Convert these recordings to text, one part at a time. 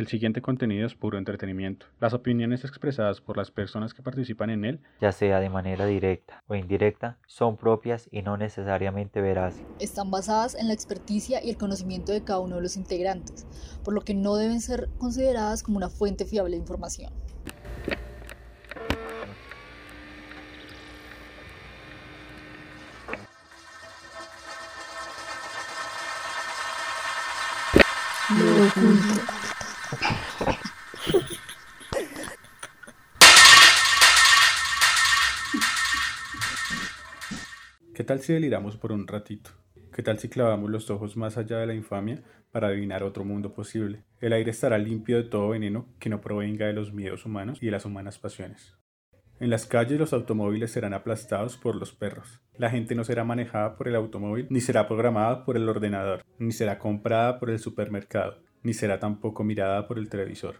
El siguiente contenido es puro entretenimiento. Las opiniones expresadas por las personas que participan en él, ya sea de manera directa o indirecta, son propias y no necesariamente veraces. Están basadas en la experticia y el conocimiento de cada uno de los integrantes, por lo que no deben ser consideradas como una fuente fiable de información. Tal si deliramos por un ratito? ¿Qué tal si clavamos los ojos más allá de la infamia para adivinar otro mundo posible? El aire estará limpio de todo veneno que no provenga de los miedos humanos y de las humanas pasiones. En las calles los automóviles serán aplastados por los perros. La gente no será manejada por el automóvil, ni será programada por el ordenador, ni será comprada por el supermercado, ni será tampoco mirada por el televisor.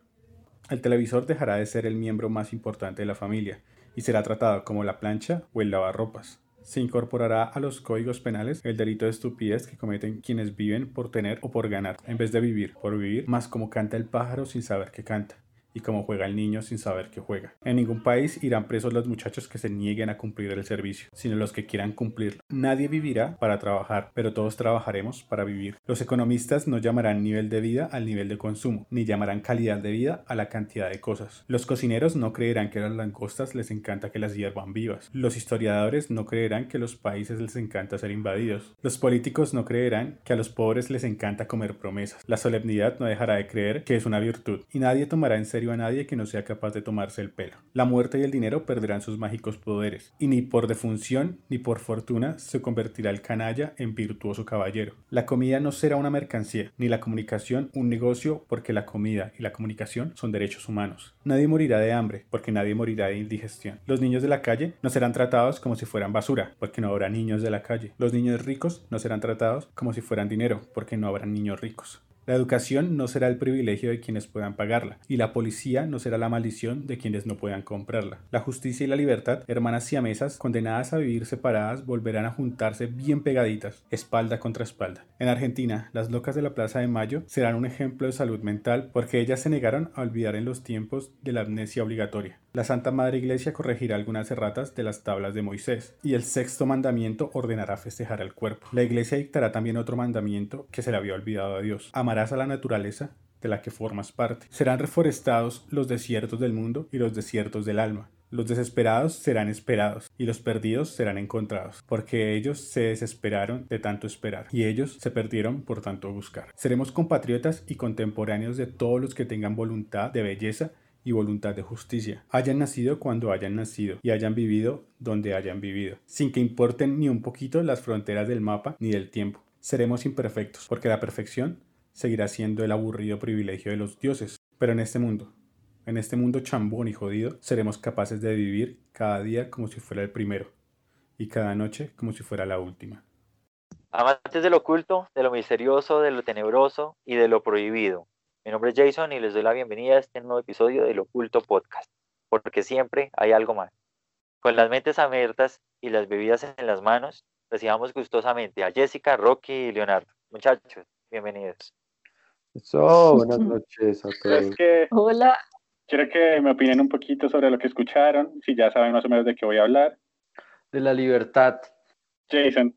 El televisor dejará de ser el miembro más importante de la familia y será tratado como la plancha o el lavarropas. Se incorporará a los códigos penales el delito de estupidez que cometen quienes viven por tener o por ganar, en vez de vivir por vivir, más como canta el pájaro sin saber que canta y como juega el niño sin saber que juega. En ningún país irán presos los muchachos que se nieguen a cumplir el servicio, sino los que quieran cumplirlo. Nadie vivirá para trabajar, pero todos trabajaremos para vivir. Los economistas no llamarán nivel de vida al nivel de consumo, ni llamarán calidad de vida a la cantidad de cosas. Los cocineros no creerán que a las langostas les encanta que las hiervan vivas. Los historiadores no creerán que a los países les encanta ser invadidos. Los políticos no creerán que a los pobres les encanta comer promesas. La solemnidad no dejará de creer que es una virtud, y nadie tomará en serio a nadie que no sea capaz de tomarse el pelo. La muerte y el dinero perderán sus mágicos poderes, y ni por defunción ni por fortuna se convertirá el canalla en virtuoso caballero. La comida no será una mercancía, ni la comunicación un negocio, porque la comida y la comunicación son derechos humanos. Nadie morirá de hambre, porque nadie morirá de indigestión. Los niños de la calle no serán tratados como si fueran basura, porque no habrá niños de la calle. Los niños ricos no serán tratados como si fueran dinero, porque no habrá niños ricos. La educación no será el privilegio de quienes puedan pagarla, y la policía no será la maldición de quienes no puedan comprarla. La justicia y la libertad, hermanas siamesas, condenadas a vivir separadas, volverán a juntarse bien pegaditas, espalda contra espalda. En Argentina, las locas de la Plaza de Mayo serán un ejemplo de salud mental porque ellas se negaron a olvidar en los tiempos de la amnesia obligatoria. La Santa Madre Iglesia corregirá algunas erratas de las tablas de Moisés, y el sexto mandamiento ordenará festejar al cuerpo. La Iglesia dictará también otro mandamiento que se le había olvidado a Dios. A la naturaleza de la que formas parte. Serán reforestados los desiertos del mundo y los desiertos del alma. Los desesperados serán esperados y los perdidos serán encontrados, porque ellos se desesperaron de tanto esperar y ellos se perdieron por tanto buscar. Seremos compatriotas y contemporáneos de todos los que tengan voluntad de belleza y voluntad de justicia, hayan nacido cuando hayan nacido y hayan vivido donde hayan vivido, sin que importen ni un poquito las fronteras del mapa ni del tiempo. Seremos imperfectos, porque la perfección seguirá siendo el aburrido privilegio de los dioses. Pero en este mundo, en este mundo chambón y jodido, seremos capaces de vivir cada día como si fuera el primero, y cada noche como si fuera la última. Amantes de lo oculto, de lo misterioso, de lo tenebroso y de lo prohibido. Mi nombre es Jason y les doy la bienvenida a este nuevo episodio del Oculto Podcast, porque siempre hay algo más. Con las mentes abiertas y las bebidas en las manos, recibamos gustosamente a Jessica, Rocky y Leonardo. Muchachos, bienvenidos. Eso, buenas noches a todos. Hola. Quiero que me opinen un poquito sobre lo que escucharon, si ya saben más o menos de qué voy a hablar. De la libertad. Jason.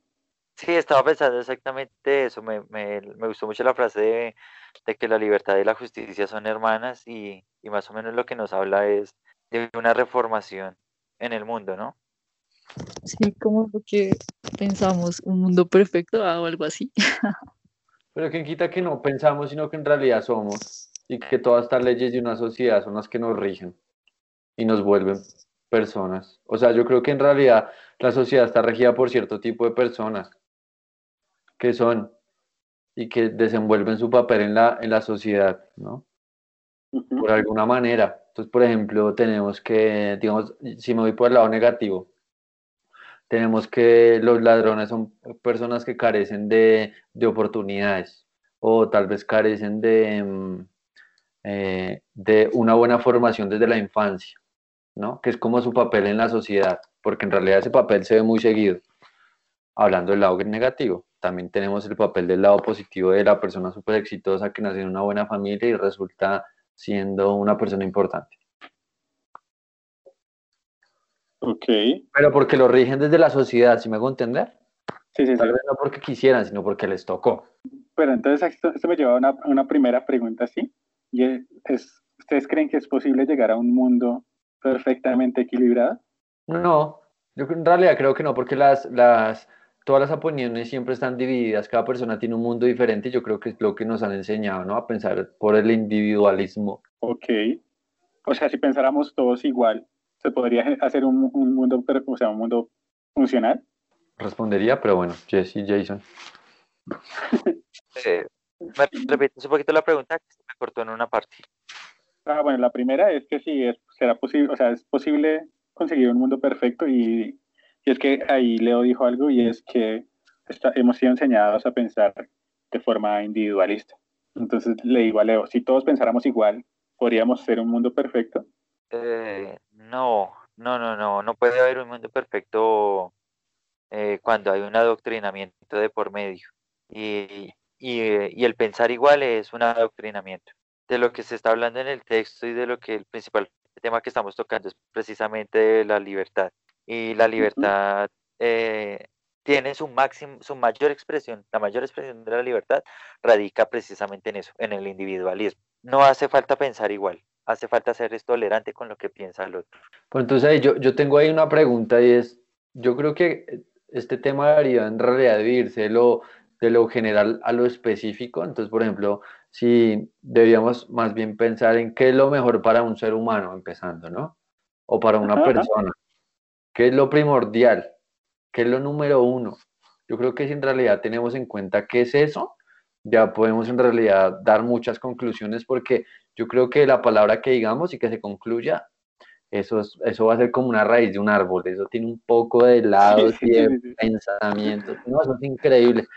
Sí, estaba pensando exactamente eso. Me, gustó mucho la frase de, que la libertad y la justicia son hermanas y, más o menos lo que nos habla es de una reformación en el mundo, ¿no? Sí, como que pensamos un mundo perfecto ah, o algo así. Pero quien quita que no pensamos, sino que en realidad somos y que todas estas leyes de una sociedad son las que nos rigen y nos vuelven personas. O sea, yo creo que en realidad la sociedad está regida por cierto tipo de personas que son y que desenvuelven su papel en la, en la sociedad, ¿no? Por alguna manera. Entonces, por ejemplo, tenemos que, digamos, si me voy por el lado negativo, tenemos que los ladrones son personas que carecen de, de oportunidades o tal vez carecen de, mm, eh, de una buena formación desde la infancia, ¿no? Que es como su papel en la sociedad, porque en realidad ese papel se ve muy seguido, hablando del lado negativo. también tenemos el papel del lado positivo de la persona súper exitosa que nace en una buena familia y resulta siendo una persona importante. Ok. Pero porque lo rigen desde la sociedad, ¿sí me hago entender? Sí, sí, sí. Tal vez no porque quisieran, sino porque les tocó. Pero entonces esto, esto me lleva a una, una primera pregunta, ¿sí? Y es, es, ¿ustedes creen que es posible llegar a un mundo perfectamente equilibrado? No, yo en realidad creo que no, porque las, las, todas las opiniones siempre están divididas, cada persona tiene un mundo diferente y yo creo que es lo que nos han enseñado, ¿no? A pensar por el individualismo. Ok. O sea, si pensáramos todos igual, ¿se podría hacer un, un mundo, o sea, un mundo funcional? Respondería, pero bueno, Jesse, Jason. Eh, ¿Me repites un poquito la pregunta? Que se me cortó en una parte. Ah, bueno, la primera es que si es, será posible, o sea, es posible conseguir un mundo perfecto y, y es que ahí Leo dijo algo y es que está- hemos sido enseñados a pensar de forma individualista. Entonces le digo a Leo, si todos pensáramos igual, ¿podríamos ser un mundo perfecto? Eh, no, no, no, no, no puede haber un mundo perfecto eh, cuando hay un adoctrinamiento de por medio. Y, y, eh, y el pensar igual es un adoctrinamiento. De lo que se está hablando en el texto y de lo que el principal tema que estamos tocando es precisamente la libertad. Y la libertad eh, tiene su máximo, su mayor expresión, la mayor expresión de la libertad radica precisamente en eso, en el individualismo. No hace falta pensar igual, hace falta ser tolerante con lo que piensa el otro. Pues entonces ahí yo, yo tengo ahí una pregunta y es, yo creo que este tema debería en realidad dividirse de lo, de lo general a lo específico. Entonces, por ejemplo, si deberíamos más bien pensar en qué es lo mejor para un ser humano, empezando, ¿no? O para una Ajá. persona. ¿Qué es lo primordial? ¿Qué es lo número uno? Yo creo que si en realidad tenemos en cuenta qué es eso, ya podemos en realidad dar muchas conclusiones porque yo creo que la palabra que digamos y que se concluya, eso, es- eso va a ser como una raíz de un árbol, eso tiene un poco de lados sí, y de sí, sí. pensamientos, no, eso es increíble.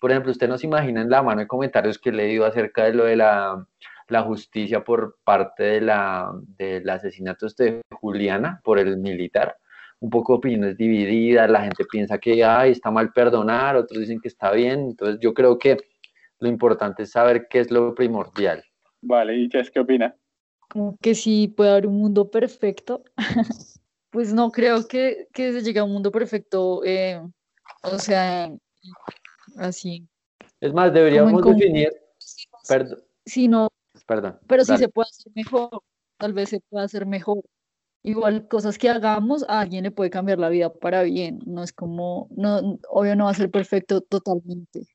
Por ejemplo, usted no se imagina en la mano de comentarios que he leído acerca de lo de la, la justicia por parte de la, del asesinato este de Juliana por el militar. Un poco opiniones divididas, la gente piensa que ay, está mal perdonar, otros dicen que está bien. Entonces yo creo que lo importante es saber qué es lo primordial. Vale, ¿y Jess qué opina? como que si puede haber un mundo perfecto, pues no creo que, que se llegue a un mundo perfecto, eh, o sea, así, Es más, deberíamos definir, perdón, sino, perdón, pero sí dale. se puede hacer mejor, tal vez se pueda hacer mejor. Igual cosas que hagamos a alguien le puede cambiar la vida para bien, no es como, no, obvio no va a ser perfecto totalmente.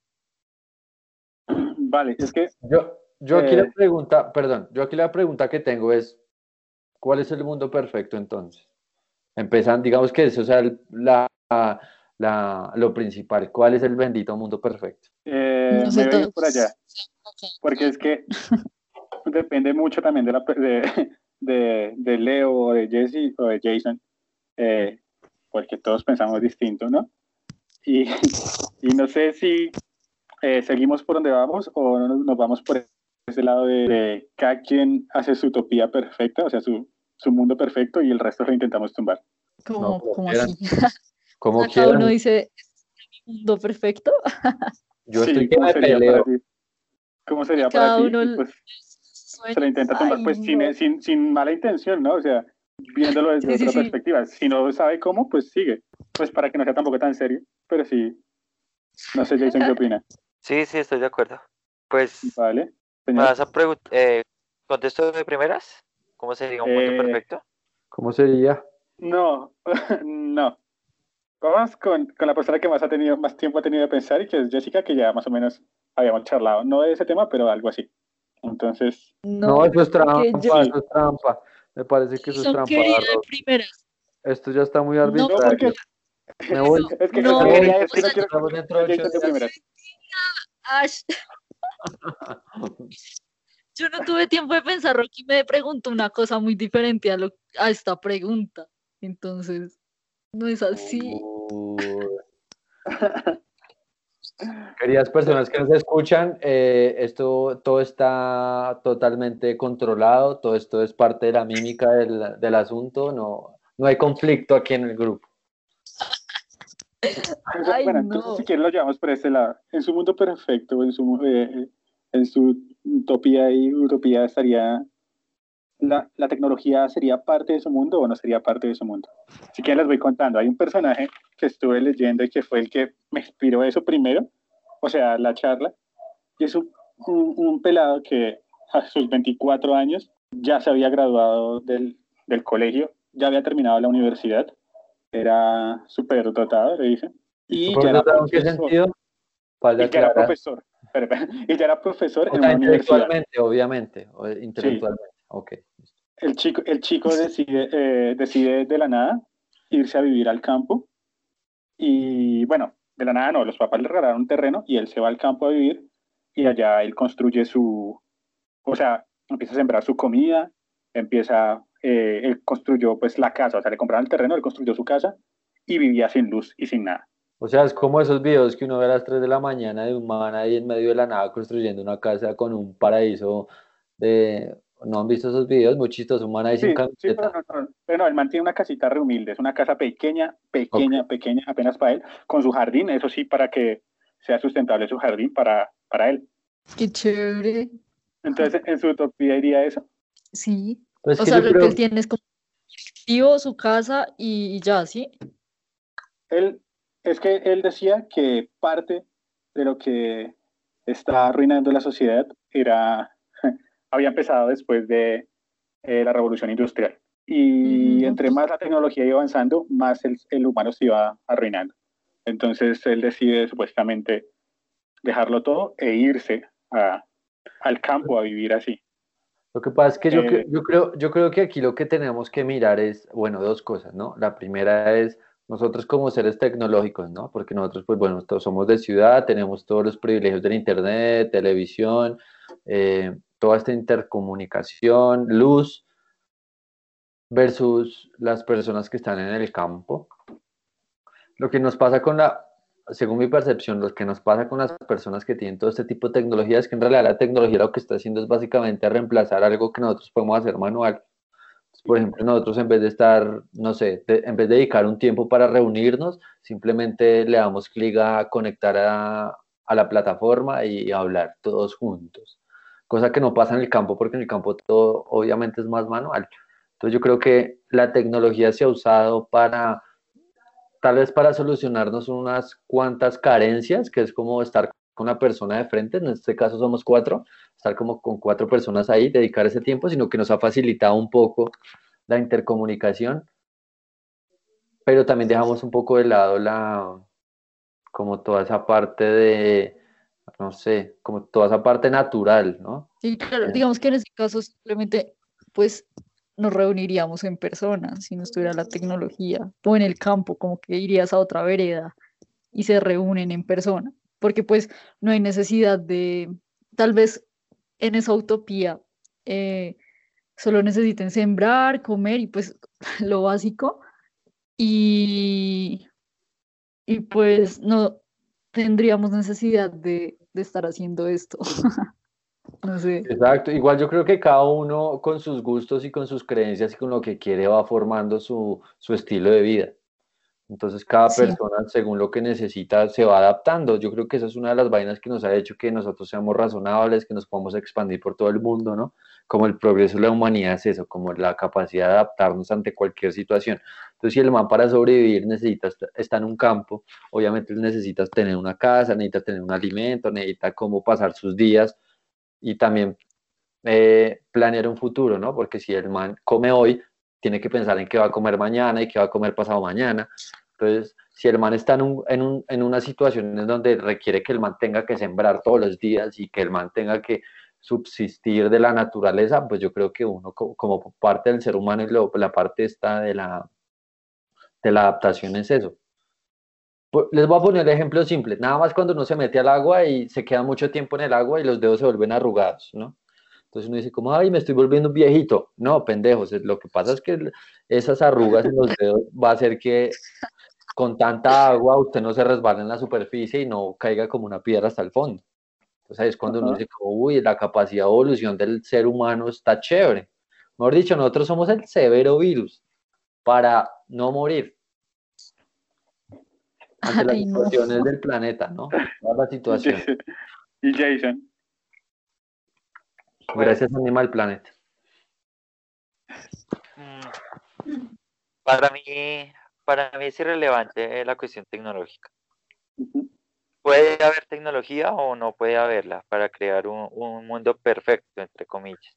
Vale, es que Yo, yo aquí Eh, la pregunta, perdón, yo aquí la pregunta que tengo es, ¿cuál es el mundo perfecto entonces? Empezando, digamos que eso sea el- la, la- lo principal, ¿cuál es el bendito mundo perfecto? eh, No sé, me voy por allá, porque es que depende mucho también de, la, de, de, de Leo o de Jesse o de Jason, eh, porque todos pensamos distinto, ¿no? Y, y no sé si eh, seguimos por donde vamos o no nos, nos vamos por ese lado de, de cada quien hace su utopía perfecta, o sea, su, su mundo perfecto y el resto lo intentamos tumbar. Como, como como quieran. así. Como O sea, cada uno quieran, dice, "Este es mi mundo perfecto. yo Sí, estoy ¿cómo sería peleo. para ti? ¿Cómo sería Cada para ti? uno pues, se lo intenta tumbar, ay, pues sin, no. sin, sin mala intención, ¿no? O sea, viéndolo desde Sí, sí, otra sí. perspectiva. Si no sabe cómo, pues sigue. Pues para que no sea tampoco tan serio, pero sí. No sé, Jason, ¿qué opina? Sí, sí, estoy de acuerdo. Pues, Vale. ¿me Señor. vas a preguntar, eh, contesto de primeras? ¿Cómo sería un mundo Eh, perfecto? ¿Cómo sería? No, no. Vamos con, con la persona que más ha tenido, más tiempo ha tenido de pensar y que es Jessica, que ya más o menos habíamos charlado. No de ese tema, pero algo así. Entonces, No, No, eso es trampa, yo- eso es trampa. Me parece que eso es Jason trampa. primeras. Esto ya está muy No, no, porque arbitrario. Me voy. es que, No, es que quería, es o que no Ash, yo no tuve tiempo de pensar, Rocky me preguntó una cosa muy diferente a, lo, a esta pregunta. Entonces, no es así. Queridas personas que nos escuchan, eh, esto todo está totalmente controlado, todo esto es parte de la mímica del, del asunto, no, no hay conflicto aquí en el grupo. Entonces, Ay, bueno, no. entonces si quieres lo llevamos por este lado. En su mundo perfecto, en su, eh, en su utopía y utopía estaría, la, la tecnología sería parte de su mundo o no sería parte de su mundo. Así que les voy contando. Hay un personaje que estuve leyendo y que fue el que me inspiró eso primero, o sea, la charla, y es un, un, un pelado que a sus 24 años ya se había graduado del, del colegio, ya había terminado la universidad, era súper dotado, le dicen. Y ¿Por ya era profesor. Y ya era profesor. Espera, espera. Y ya era profesor O en sea, una universidad. intelectualmente, obviamente, intelectualmente. Ok. El chico, el chico decide, eh, decide de la nada irse a vivir al campo. Y bueno, de la nada no, los papás le regalaron un terreno y él se va al campo a vivir. Y allá él construye su. O sea, empieza a sembrar su comida, empieza. eh, él construyó pues la casa, o sea, le compraron el terreno, él construyó su casa y vivía sin luz y sin nada. O sea, es como esos videos que uno ve a las 3 de la mañana de un man ahí en medio de la nada construyendo una casa con un paraíso de... ¿No han visto esos videos? Muy chistoso, un man ahí sin Sí, sí, pero camiseta. no, no, pero no, el man tiene una casita re humilde, es una casa pequeña, pequeña, pequeña, apenas para él, con su jardín, eso sí, para que sea sustentable su jardín para, para él. Qué chévere. Entonces, en su utopía diría eso. Sí. Pues O sea, lo creo- que él tiene es como su casa y, y ya, ¿sí? Él, es que él decía que parte de lo que está arruinando la sociedad era, había empezado después de eh, la revolución industrial. Y Mm, entre más la tecnología iba avanzando, más el, el humano se iba arruinando. Entonces él decide supuestamente dejarlo todo e irse a- al campo a vivir así. Lo que pasa es que yo, Eh, yo, creo, yo creo que aquí lo que tenemos que mirar es, bueno, dos cosas, ¿no? La primera es nosotros como seres tecnológicos, ¿no? Porque nosotros, pues bueno, todos somos de ciudad, tenemos todos los privilegios del Internet, televisión, eh, toda esta intercomunicación, luz, versus las personas que están en el campo. Lo que nos pasa con la, según mi percepción, lo que nos pasa con las personas que tienen todo este tipo de tecnología es que en realidad la tecnología lo que está haciendo es básicamente reemplazar algo que nosotros podemos hacer manual. Por ejemplo, nosotros en vez de estar, no sé, en vez de dedicar un tiempo para reunirnos, simplemente le damos clic a conectar a, a la plataforma y, hablar todos juntos. Cosa que no pasa en el campo porque en el campo todo obviamente es más manual. Entonces yo creo que la tecnología se ha usado para tal vez para solucionarnos unas cuantas carencias, que es como estar una persona de frente, en este caso somos cuatro, estar como con cuatro personas ahí, dedicar ese tiempo, sino que nos ha facilitado un poco la intercomunicación, pero también dejamos un poco de lado la, como toda esa parte de, no sé, como toda esa parte natural, ¿no? Sí, claro, digamos que en ese caso simplemente, pues, nos reuniríamos en persona si no estuviera la tecnología, o en el campo, como que irías a otra vereda y se reúnen en persona, porque pues no hay necesidad de, tal vez en esa utopía, eh, solo necesiten sembrar, comer y pues lo básico, y, y pues no tendríamos necesidad de, de estar haciendo esto. No sé. Exacto, igual yo creo que cada uno con sus gustos y con sus creencias y con lo que quiere va formando su, su estilo de vida. Entonces cada Sí. persona según lo que necesita se va adaptando. Yo creo que esa es una de las vainas que nos ha hecho que nosotros seamos razonables, que nos podamos expandir por todo el mundo, ¿no? Como el progreso de la humanidad es eso, como la capacidad de adaptarnos ante cualquier situación. Entonces si el man para sobrevivir necesita est- estar en un campo, obviamente él necesita tener una casa, necesita tener un alimento, necesita cómo pasar sus días y también eh, planear un futuro, ¿no? Porque si el man come hoy, tiene que pensar en qué va a comer mañana y qué va a comer pasado mañana. Entonces, si el man está en, un, en, un, en una situación en donde requiere que el man tenga que sembrar todos los días y que el man tenga que subsistir de la naturaleza, pues yo creo que uno co- como, parte del ser humano y lo- la parte esta de la, de la adaptación es eso. Les voy a poner el ejemplo simple. Nada más cuando uno se mete al agua y se queda mucho tiempo en el agua y los dedos se vuelven arrugados, ¿no? Entonces uno dice como, ay, me estoy volviendo un viejito. No, pendejos. Lo que pasa es que esas arrugas en los dedos va a hacer que con tanta agua usted no se resbale en la superficie y no caiga como una piedra hasta el fondo. Entonces ahí es cuando uno dice, como, uy, la capacidad de evolución del ser humano está chévere. Mejor dicho, nosotros somos el severo virus para no morir. ante las Ay, no. situaciones del planeta, ¿no? Todas las situaciones. Y Jason. Gracias Animal Planet. Mm, Para mí, para mí es irrelevante la cuestión tecnológica. Puede haber tecnología o no puede haberla para crear un, un mundo perfecto, entre comillas.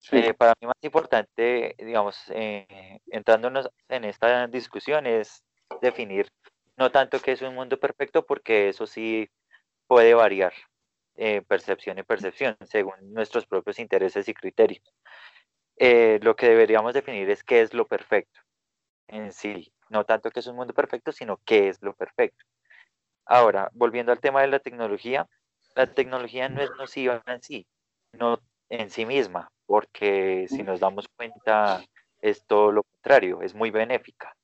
Sí. Eh, para mí más importante, digamos, eh, entrándonos en esta discusión es definir no tanto qué es un mundo perfecto, porque eso sí puede variar, eh, percepción y percepción, según nuestros propios intereses y criterios. Eh, lo que deberíamos definir es qué es lo perfecto en sí, no tanto qué es un mundo perfecto, sino qué es lo perfecto. Ahora, volviendo al tema de la tecnología, la tecnología no es nociva en sí, no en sí misma, porque si nos damos cuenta es todo lo contrario, es muy benéfica.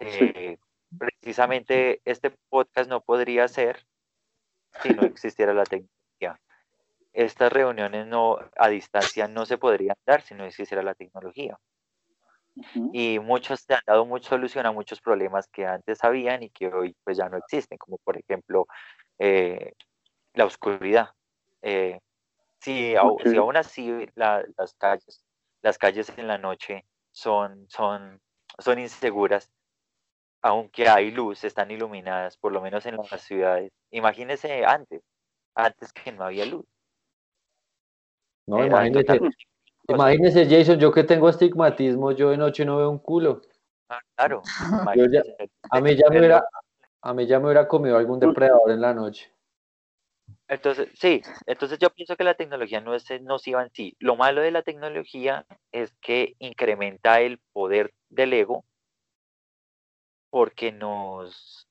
Eh, precisamente este podcast no podría ser si no existiera la tecnología. Estas reuniones no, a distancia no se podrían dar si no existiera la tecnología. Y muchos se han dado mucha solución a muchos problemas que antes habían y que hoy pues ya no existen, como por ejemplo eh, la oscuridad. Eh, si, au- si aún así la- las calles, las calles en la noche son, son, son inseguras, aunque hay luz, están iluminadas, por lo menos en las ciudades. Imagínese antes, antes que no había luz. No, Era imagínese, imagínese, Jason, yo que tengo astigmatismo, yo de noche no veo un culo. Ah, Claro, ya- A mí ya me hubiera, a mí ya me hubiera comido algún depredador en la noche. Entonces, sí, entonces yo pienso que la tecnología no es nociva en sí. Lo malo de la tecnología es que incrementa el poder del ego porque nos,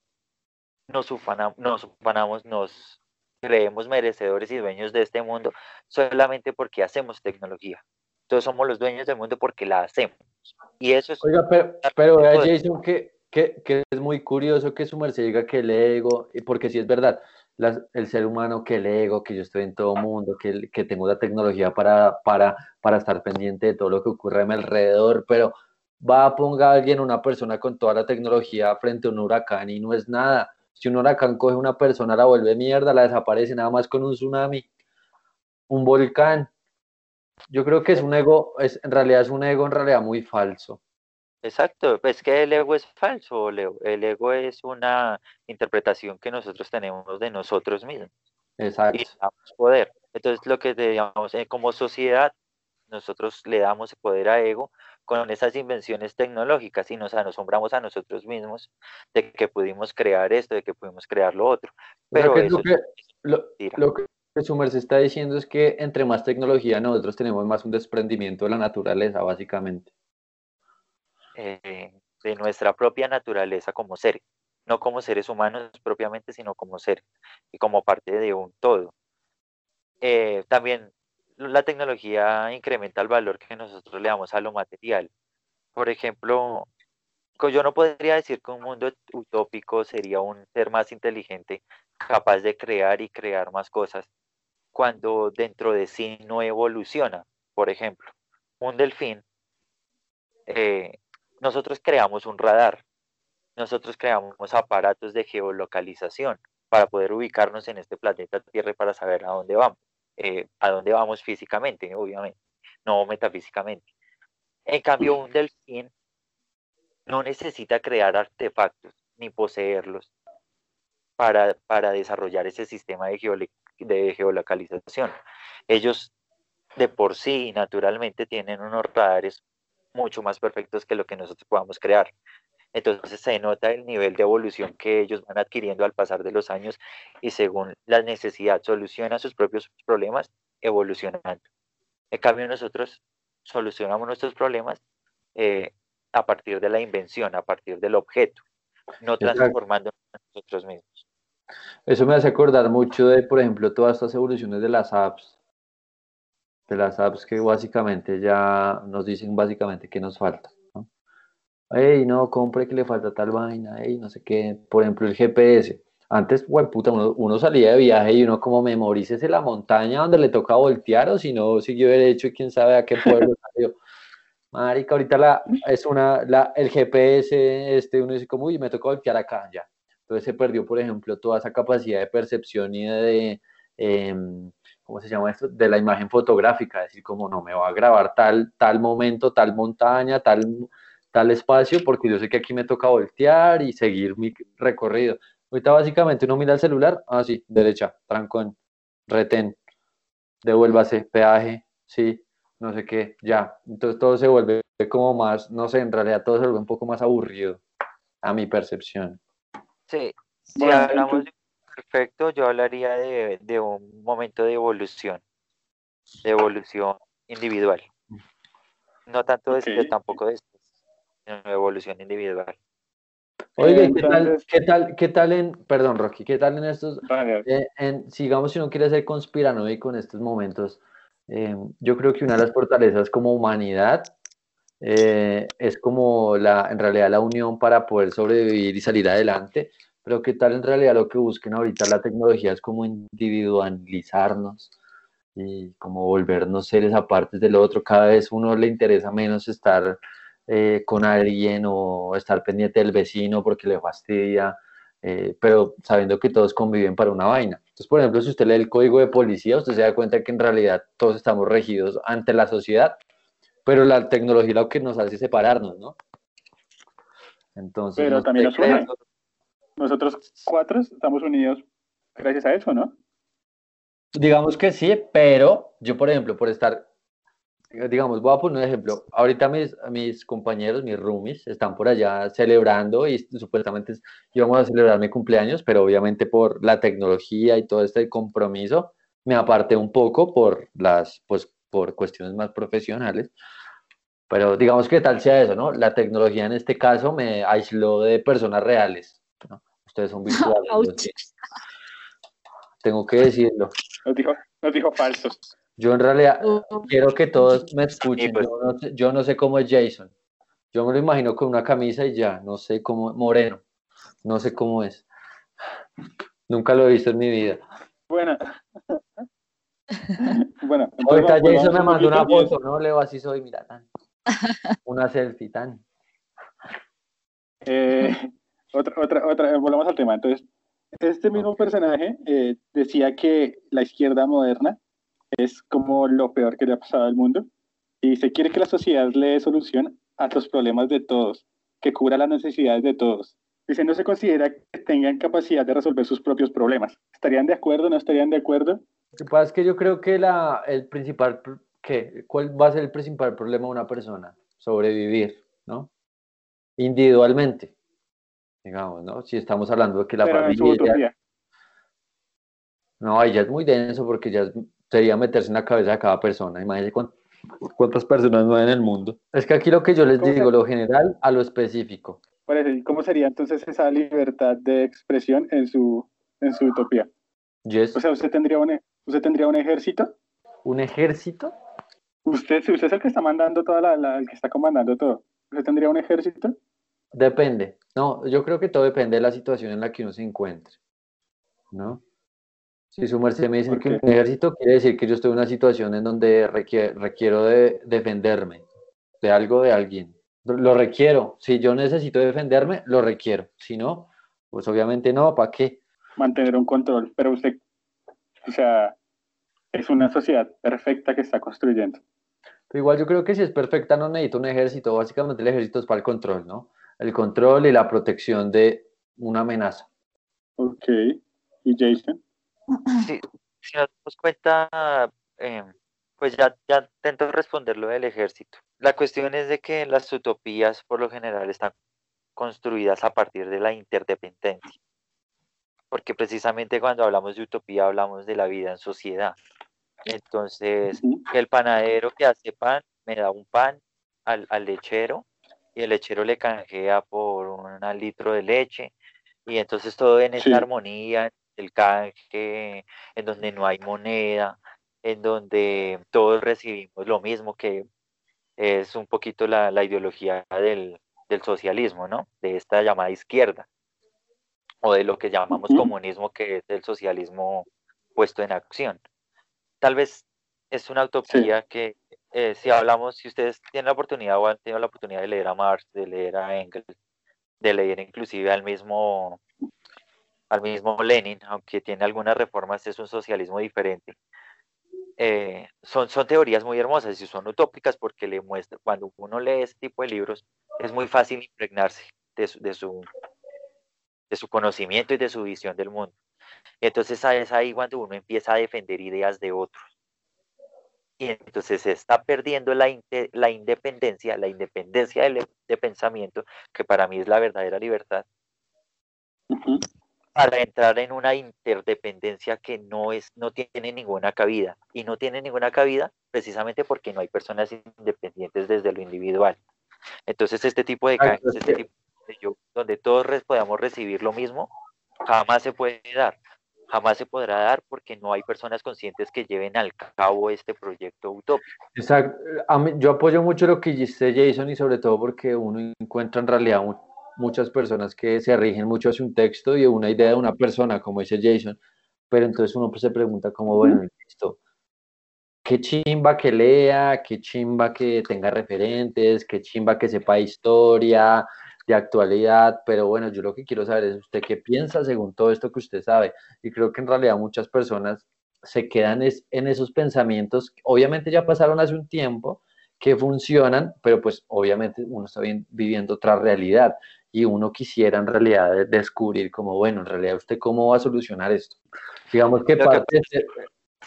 nos, nos ufanamos, nos creemos merecedores y dueños de este mundo solamente porque hacemos tecnología. Entonces somos los dueños del mundo porque la hacemos. Y eso es Oiga, pero, pero vea. Jason, que, que, que es muy curioso que su merced diga que el ego, porque sí es verdad, las- el ser humano, que el ego, que yo estoy en todo mundo, que, que tengo la tecnología para, para, para estar pendiente de todo lo que ocurre a mi alrededor, pero va a ponga a alguien, una persona con toda la tecnología frente a un huracán y no es nada. Si un huracán coge una persona, la vuelve mierda, la desaparece nada más con un tsunami, un volcán. Yo creo que es un ego, es, en realidad es un ego en realidad muy falso. Exacto, es que el ego es falso, Leo. El ego es una interpretación que nosotros tenemos de nosotros mismos Exacto. y damos poder. Entonces, lo que digamos, eh, como sociedad, nosotros le damos poder a ego con esas invenciones tecnológicas y nos asombramos a nosotros mismos de que pudimos crear esto, de que pudimos crear lo otro. O sea Pero que eso lo, que, lo, mentira. lo que su merced está diciendo es que entre más tecnología nosotros tenemos más un desprendimiento de la naturaleza, básicamente. eh, de nuestra propia naturaleza como seres, no como seres humanos propiamente, sino como seres y como parte de un todo. Eh, también la tecnología incrementa el valor que nosotros le damos a lo material. Por ejemplo, yo no podría decir que un mundo utópico sería un ser más inteligente, capaz de crear y crear más cosas, cuando dentro de sí no evoluciona. Por ejemplo, un delfín eh, nosotros creamos un radar, nosotros creamos aparatos de geolocalización para poder ubicarnos en este planeta Tierra y para saber a dónde vamos, eh, a dónde vamos físicamente, obviamente, no metafísicamente. En cambio, un delfín no necesita crear artefactos ni poseerlos para, para desarrollar ese sistema de, geolocalización. Ellos de por sí, naturalmente, tienen unos radares mucho más perfectos que lo que nosotros podamos crear. Entonces se nota el nivel de evolución que ellos van adquiriendo al pasar de los años y según la necesidad solucionan sus propios problemas evolucionando. En cambio nosotros solucionamos nuestros problemas eh, a partir de la invención, a partir del objeto, no transformando nosotros mismos. Eso me hace acordar mucho de, por ejemplo, todas estas evoluciones de las apps, de las apps que básicamente ya nos dicen básicamente que nos falta. ¿No? Ey, no, compre que le falta tal vaina, ey, no sé qué. Por ejemplo, el GPS. Antes, güey, puta, uno, uno salía de viaje y uno como memorícese la montaña donde le toca voltear o si no siguió derecho y quién sabe a qué pueblo salió. Marica, ahorita la, es una, la, el GPS, este, uno dice como, uy, me toca voltear acá, ya. Entonces se perdió, por ejemplo, toda esa capacidad de percepción y de, em, ¿cómo se llama esto? De la imagen fotográfica, decir, como no, me va a grabar tal, tal momento, tal montaña, tal, tal espacio, porque yo sé que aquí me toca voltear y seguir mi recorrido. Ahorita básicamente uno mira el celular, ah, sí, derecha, trancón, retén, devuélvase, peaje, sí, no sé qué, ya. Entonces todo se vuelve como más, no sé, en realidad todo se vuelve un poco más aburrido, a mi percepción. Sí, si hablamos de perfecto, yo hablaría de, un momento de evolución, de evolución individual. No tanto de, tampoco de evolución individual. Oye, ¿qué, tal, ¿qué, tal, ¿qué tal en, perdón Rocky, qué tal en estos, eh, en, sigamos si uno quiere ser conspiranoico en estos momentos, eh, yo creo que una de las fortalezas como humanidad eh, es como la, en realidad la unión para poder sobrevivir y salir adelante, pero qué tal en realidad lo que busquen ahorita la tecnología es como individualizarnos y como volvernos seres aparte del otro, cada vez uno le interesa menos estar eh, con alguien o estar pendiente del vecino porque le fastidia, eh, pero sabiendo que todos conviven para una vaina. Entonces, por ejemplo, si usted lee el código de policía, usted se da cuenta que en realidad todos estamos regidos ante la sociedad, pero la tecnología lo que nos hace separarnos, ¿no? Entonces, pero también nos une. Nosotros cuatro estamos unidos gracias a eso, ¿no? Digamos que sí, pero yo, por ejemplo, por estar digamos, voy a poner un ejemplo. Ahorita mis, mis compañeros, mis roomies, están por allá celebrando y supuestamente íbamos a celebrar mi cumpleaños, pero obviamente por la tecnología y todo este compromiso me aparté un poco por las, pues, por cuestiones más profesionales. Pero digamos que tal sea eso, ¿no? La tecnología en este caso me aisló de personas reales. Ustedes son virtuales. tengo que decirlo. Nos dijo, nos dijo falsos. Yo en realidad quiero que todos me escuchen. Pues. Yo, no sé, cómo es Jason. Yo me lo imagino con una camisa y ya, no sé cómo, moreno. No sé cómo es. Nunca lo he visto en mi vida. Bueno. bueno. Ahorita Jason me mandó una foto, ¿no? Leo, así soy, mira, tan. Una selfie, tan. Eh, otra, otra, otra, volvamos al tema. Entonces, este mismo personaje eh, decía que la izquierda moderna es como lo peor que le ha pasado al mundo y se quiere que la sociedad le dé solución a los problemas de todos, que cubra las necesidades de todos. Dice, no se considera que tengan capacidad de resolver sus propios problemas. ¿Estarían de acuerdo? ¿No estarían de acuerdo? Lo que pasa es que yo creo que la, el principal, ¿qué? ¿cuál va a ser el principal problema de una persona? Sobrevivir, ¿no? Individualmente, digamos, ¿no? Si estamos hablando de que la familia... No, ahí ya es muy denso porque ya es sería meterse en la cabeza de cada persona. Imagínense cuántas personas no hay en el mundo. Es que aquí lo que yo les digo, lo general a lo específico. ¿Cómo sería entonces esa libertad de expresión en su, en su utopía? Yes. O sea, ¿usted tendría, un, ¿usted tendría un ejército? ¿Un ejército? Usted, si usted es el que está mandando toda la, el que está comandando todo, ¿usted tendría un ejército? Depende. No, yo creo que todo depende de la situación en la que uno se encuentre. ¿No? Si su merced me dice que un ejército quiere decir que yo estoy en una situación en donde requiero de defenderme de algo, de alguien. Lo requiero. Si yo necesito defenderme, lo requiero. Si no, pues obviamente no, ¿para qué? Mantener un control. Pero usted, o sea, es una sociedad perfecta que está construyendo. Pero igual yo creo que si es perfecta no necesito un ejército. Básicamente el ejército es para el control, ¿no? El control y la protección de una amenaza. Ok. ¿Y Jason? Si, nos damos cuenta, eh, pues ya, ya intento responder lo del ejército. La cuestión es de que las utopías por lo general están construidas a partir de la interdependencia. Porque precisamente cuando hablamos de utopía hablamos de la vida en sociedad. Entonces, el panadero que hace pan me da un pan al, al lechero y el lechero le canjea por un litro de leche y entonces todo en esta armonía, el canje, en donde no hay moneda, en donde todos recibimos lo mismo, que es un poquito la, ideología del, socialismo, ¿no? De esta llamada izquierda, o de lo que llamamos comunismo, que es el socialismo puesto en acción. Tal vez es una utopía que eh, si hablamos, si ustedes tienen la oportunidad o han tenido la oportunidad de leer a Marx, de leer a Engels, de leer inclusive al mismo al mismo Lenin, aunque tiene algunas reformas, es un socialismo diferente. Eh, son, son teorías muy hermosas y son utópicas porque le muestra, cuando uno lee este tipo de libros, es muy fácil impregnarse de su, de su, conocimiento y de su visión del mundo. Entonces es ahí cuando uno empieza a defender ideas de otros. Y entonces se está perdiendo la, la independencia, la independencia de, de, pensamiento, que para mí es la verdadera libertad, para entrar en una interdependencia que no, es, no tiene ninguna cabida. Y no tiene ninguna cabida precisamente porque no hay personas independientes desde lo individual. Entonces este tipo de cambios, este tipo de yo, donde todos podamos recibir lo mismo, jamás se puede dar. Jamás se podrá dar porque no hay personas conscientes que lleven al cabo este proyecto utópico. Exacto. yo apoyo mucho lo que dice Jason y sobre todo porque uno encuentra en realidad muchas personas que se rigen mucho hacia un texto y una idea de una persona, como dice Jason, pero entonces uno pues se pregunta como, bueno, esto, qué chimba que lea, qué chimba que tenga referentes, qué chimba que sepa historia, de actualidad, pero bueno, yo lo que quiero saber es usted qué piensa según todo esto que usted sabe. Y creo que en realidad muchas personas se quedan en esos pensamientos, obviamente ya pasaron hace un tiempo, que funcionan, pero pues obviamente uno está viviendo otra realidad y uno quisiera en realidad descubrir como, bueno, en realidad usted cómo va a solucionar esto. Digamos que parte, de este,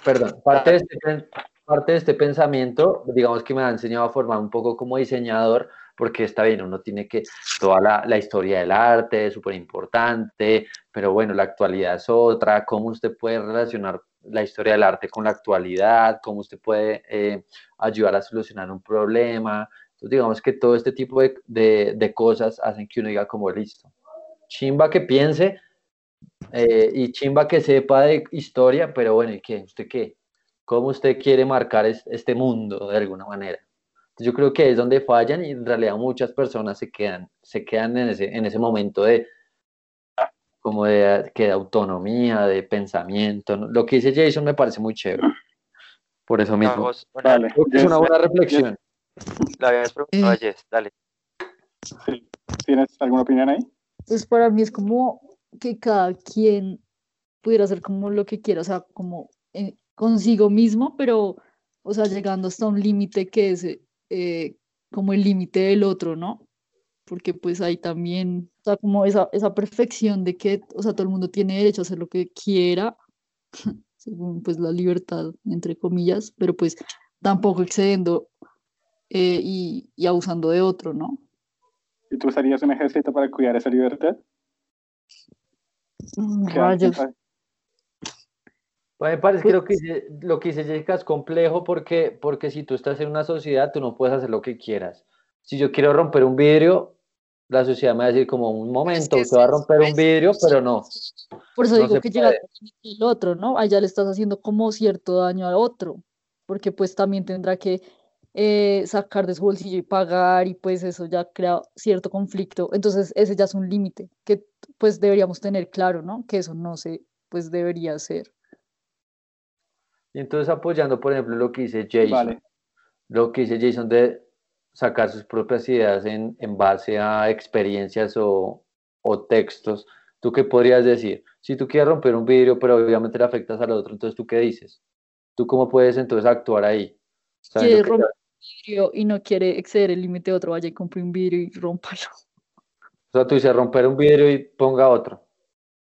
perdón, parte, de este, parte de este pensamiento, digamos que me ha enseñado a formar un poco como diseñador, porque está bien, uno tiene que, toda la, la historia del arte es súper importante, pero bueno, la actualidad es otra, cómo usted puede relacionar la historia del arte con la actualidad, cómo usted puede eh, ayudar a solucionar un problema, entonces, digamos que todo este tipo de, de, cosas hacen que uno diga como listo. Chimba que piense eh, y chimba que sepa de historia, pero bueno, ¿y qué? ¿Usted qué? ¿Cómo usted quiere marcar este mundo de alguna manera? Entonces, yo creo que es donde fallan y en realidad muchas personas se quedan, se quedan en, ese, en ese momento de como de, que de autonomía, de pensamiento. Lo que dice Jason me parece muy chévere. Por eso mismo. Vale, es una buena reflexión. La habías preguntado a Jess, dale. ¿Tienes alguna opinión ahí? Pues para mí es como que cada quien pudiera hacer como lo que quiera, o sea, como eh, consigo mismo, pero, o sea, llegando hasta un límite que es eh, como el límite del otro, ¿no? Porque pues hay también, o sea, como esa, esa perfección de que, o sea, todo el mundo tiene derecho a hacer lo que quiera, según pues la libertad, entre comillas, pero pues tampoco excediendo eh, y, y, abusando de otro, ¿no? ¿Y tú usarías un ejército para cuidar esa libertad? Mm, rayos. me parece que lo que, dice, lo que dice Jessica es complejo porque, porque si tú estás en una sociedad, tú no puedes hacer lo que quieras. Si yo quiero romper un vidrio, la sociedad me va a decir como un momento, usted va a romper un vidrio, pero no. Por eso digo que llega el otro, ¿no? Allá le estás haciendo como cierto daño al otro, porque pues también tendrá que eh, sacar de su bolsillo y pagar y pues eso ya crea cierto conflicto. Entonces ese ya es un límite que pues deberíamos tener claro, ¿no? Que eso no se pues debería ser. Y entonces apoyando, por ejemplo, lo que dice Jason, lo que dice Jason de sacar sus propias ideas en, en base a experiencias o, o, textos, ¿tú qué podrías decir? Si tú quieres romper un vidrio, pero obviamente le afectas al otro, entonces ¿tú qué dices? ¿Tú cómo puedes entonces actuar ahí? Vidrio y no quiere exceder el límite de otro, vaya y compre un vidrio y rómpalo. O sea, tú dices romper un vidrio y ponga otro.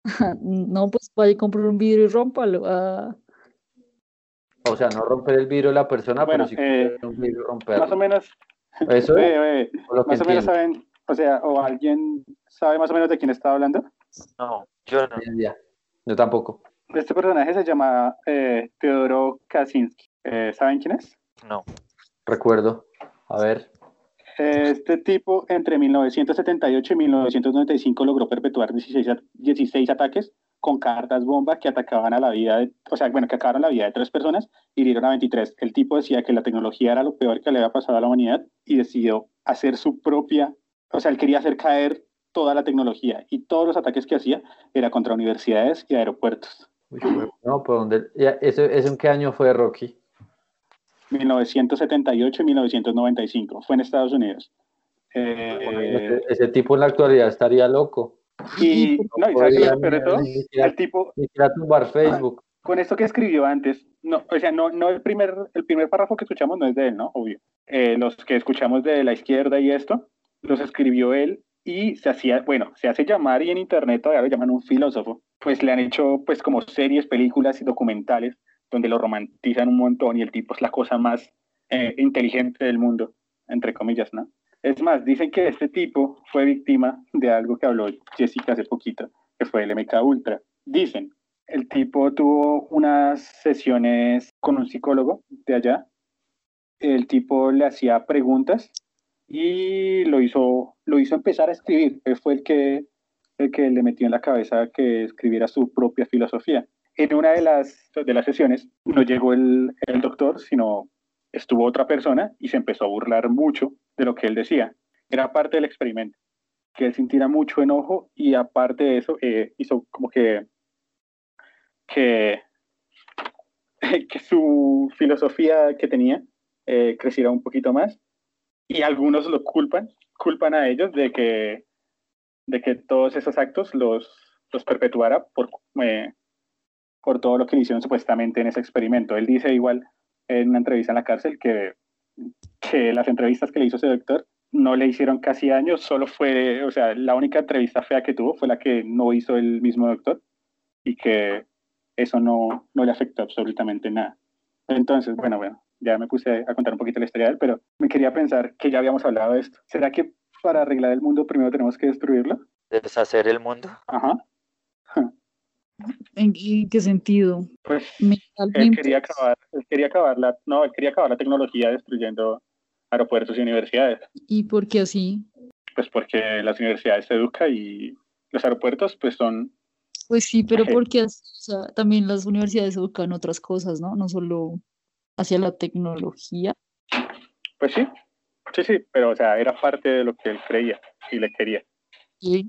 no, pues vaya y compre un vidrio y rómpalo. Ah. O sea, no romper el vidrio de la persona, pero sí eh, un vidrio romperlo. Más o menos. Eso más o menos saben, o sea, o alguien sabe más o menos de quién está hablando. No, yo no. Yo tampoco. Este personaje se llama eh, Teodoro Kaczynski. Eh, ¿Saben quién es? No recuerdo. A ver. Este tipo entre 1978 y 1995 logró perpetuar 16, 16 ataques con cartas bomba que atacaban a la vida, de, o sea, bueno, que acabaron la vida de tres personas y hirieron a 23. El tipo decía que la tecnología era lo peor que le había pasado a la humanidad y decidió hacer su propia, o sea, él quería hacer caer toda la tecnología y todos los ataques que hacía era contra universidades y aeropuertos. no, ¿por dónde? ¿Eso, ¿Eso en qué año fue, Rocky? 1978 y 1995. Fue en Estados Unidos. Eh, ese, tipo en la actualidad estaría loco. Y, no, y ¿sabes lo peor de todo? Ni siquiera, El tipo, ni tumbar Facebook. con esto que escribió antes, no, o sea, no, no el primer, el primer párrafo que escuchamos no es de él, ¿no? Obvio. Eh, los que escuchamos de la izquierda y esto, los escribió él y se hacía, bueno, se hace llamar y en internet todavía lo llaman un filósofo. Pues le han hecho pues como series, películas y documentales donde lo romantizan un montón y el tipo es la cosa más eh, inteligente del mundo, entre comillas, ¿no? Es más, dicen que este tipo fue víctima de algo que habló Jessica hace poquito, que fue el MK Ultra. Dicen, el tipo tuvo unas sesiones con un psicólogo de allá. El tipo le hacía preguntas y lo hizo, lo hizo empezar a escribir. Él fue el que, el que le metió en la cabeza que escribiera su propia filosofía. En una de las, de las sesiones no llegó el, el doctor, sino estuvo otra persona y se empezó a burlar mucho de lo que él decía. Era parte del experimento, que él sintiera mucho enojo y aparte de eso eh, hizo como que, que, que su filosofía que tenía eh, creciera un poquito más y algunos lo culpan, culpan a ellos de que, de que todos esos actos los, los perpetuara por, eh, por todo lo que le hicieron supuestamente en ese experimento. Él dice igual en una entrevista en la cárcel que, que las entrevistas que le hizo ese doctor no le hicieron casi daño, solo fue, o sea, la única entrevista fea que tuvo fue la que no hizo el mismo doctor y que eso no, no le afectó absolutamente nada. Entonces, bueno, bueno, ya me puse a contar un poquito la historia de él, pero me quería pensar que ya habíamos hablado de esto. ¿Será que para arreglar el mundo primero tenemos que destruirlo? Deshacer el mundo. Ajá. ¿En, en qué sentido? Pues él quería acabar, él quería acabar la, no, él quería acabar la tecnología destruyendo aeropuertos y universidades. ¿Y por qué así? Pues porque las universidades se educan y los aeropuertos pues son, Pues sí, pero porque así, o sea, también las universidades educan otras cosas, ¿no? No solo hacia la tecnología. pues sí, sí, sí, pero o sea, era parte de lo que él creía y le quería. Sí.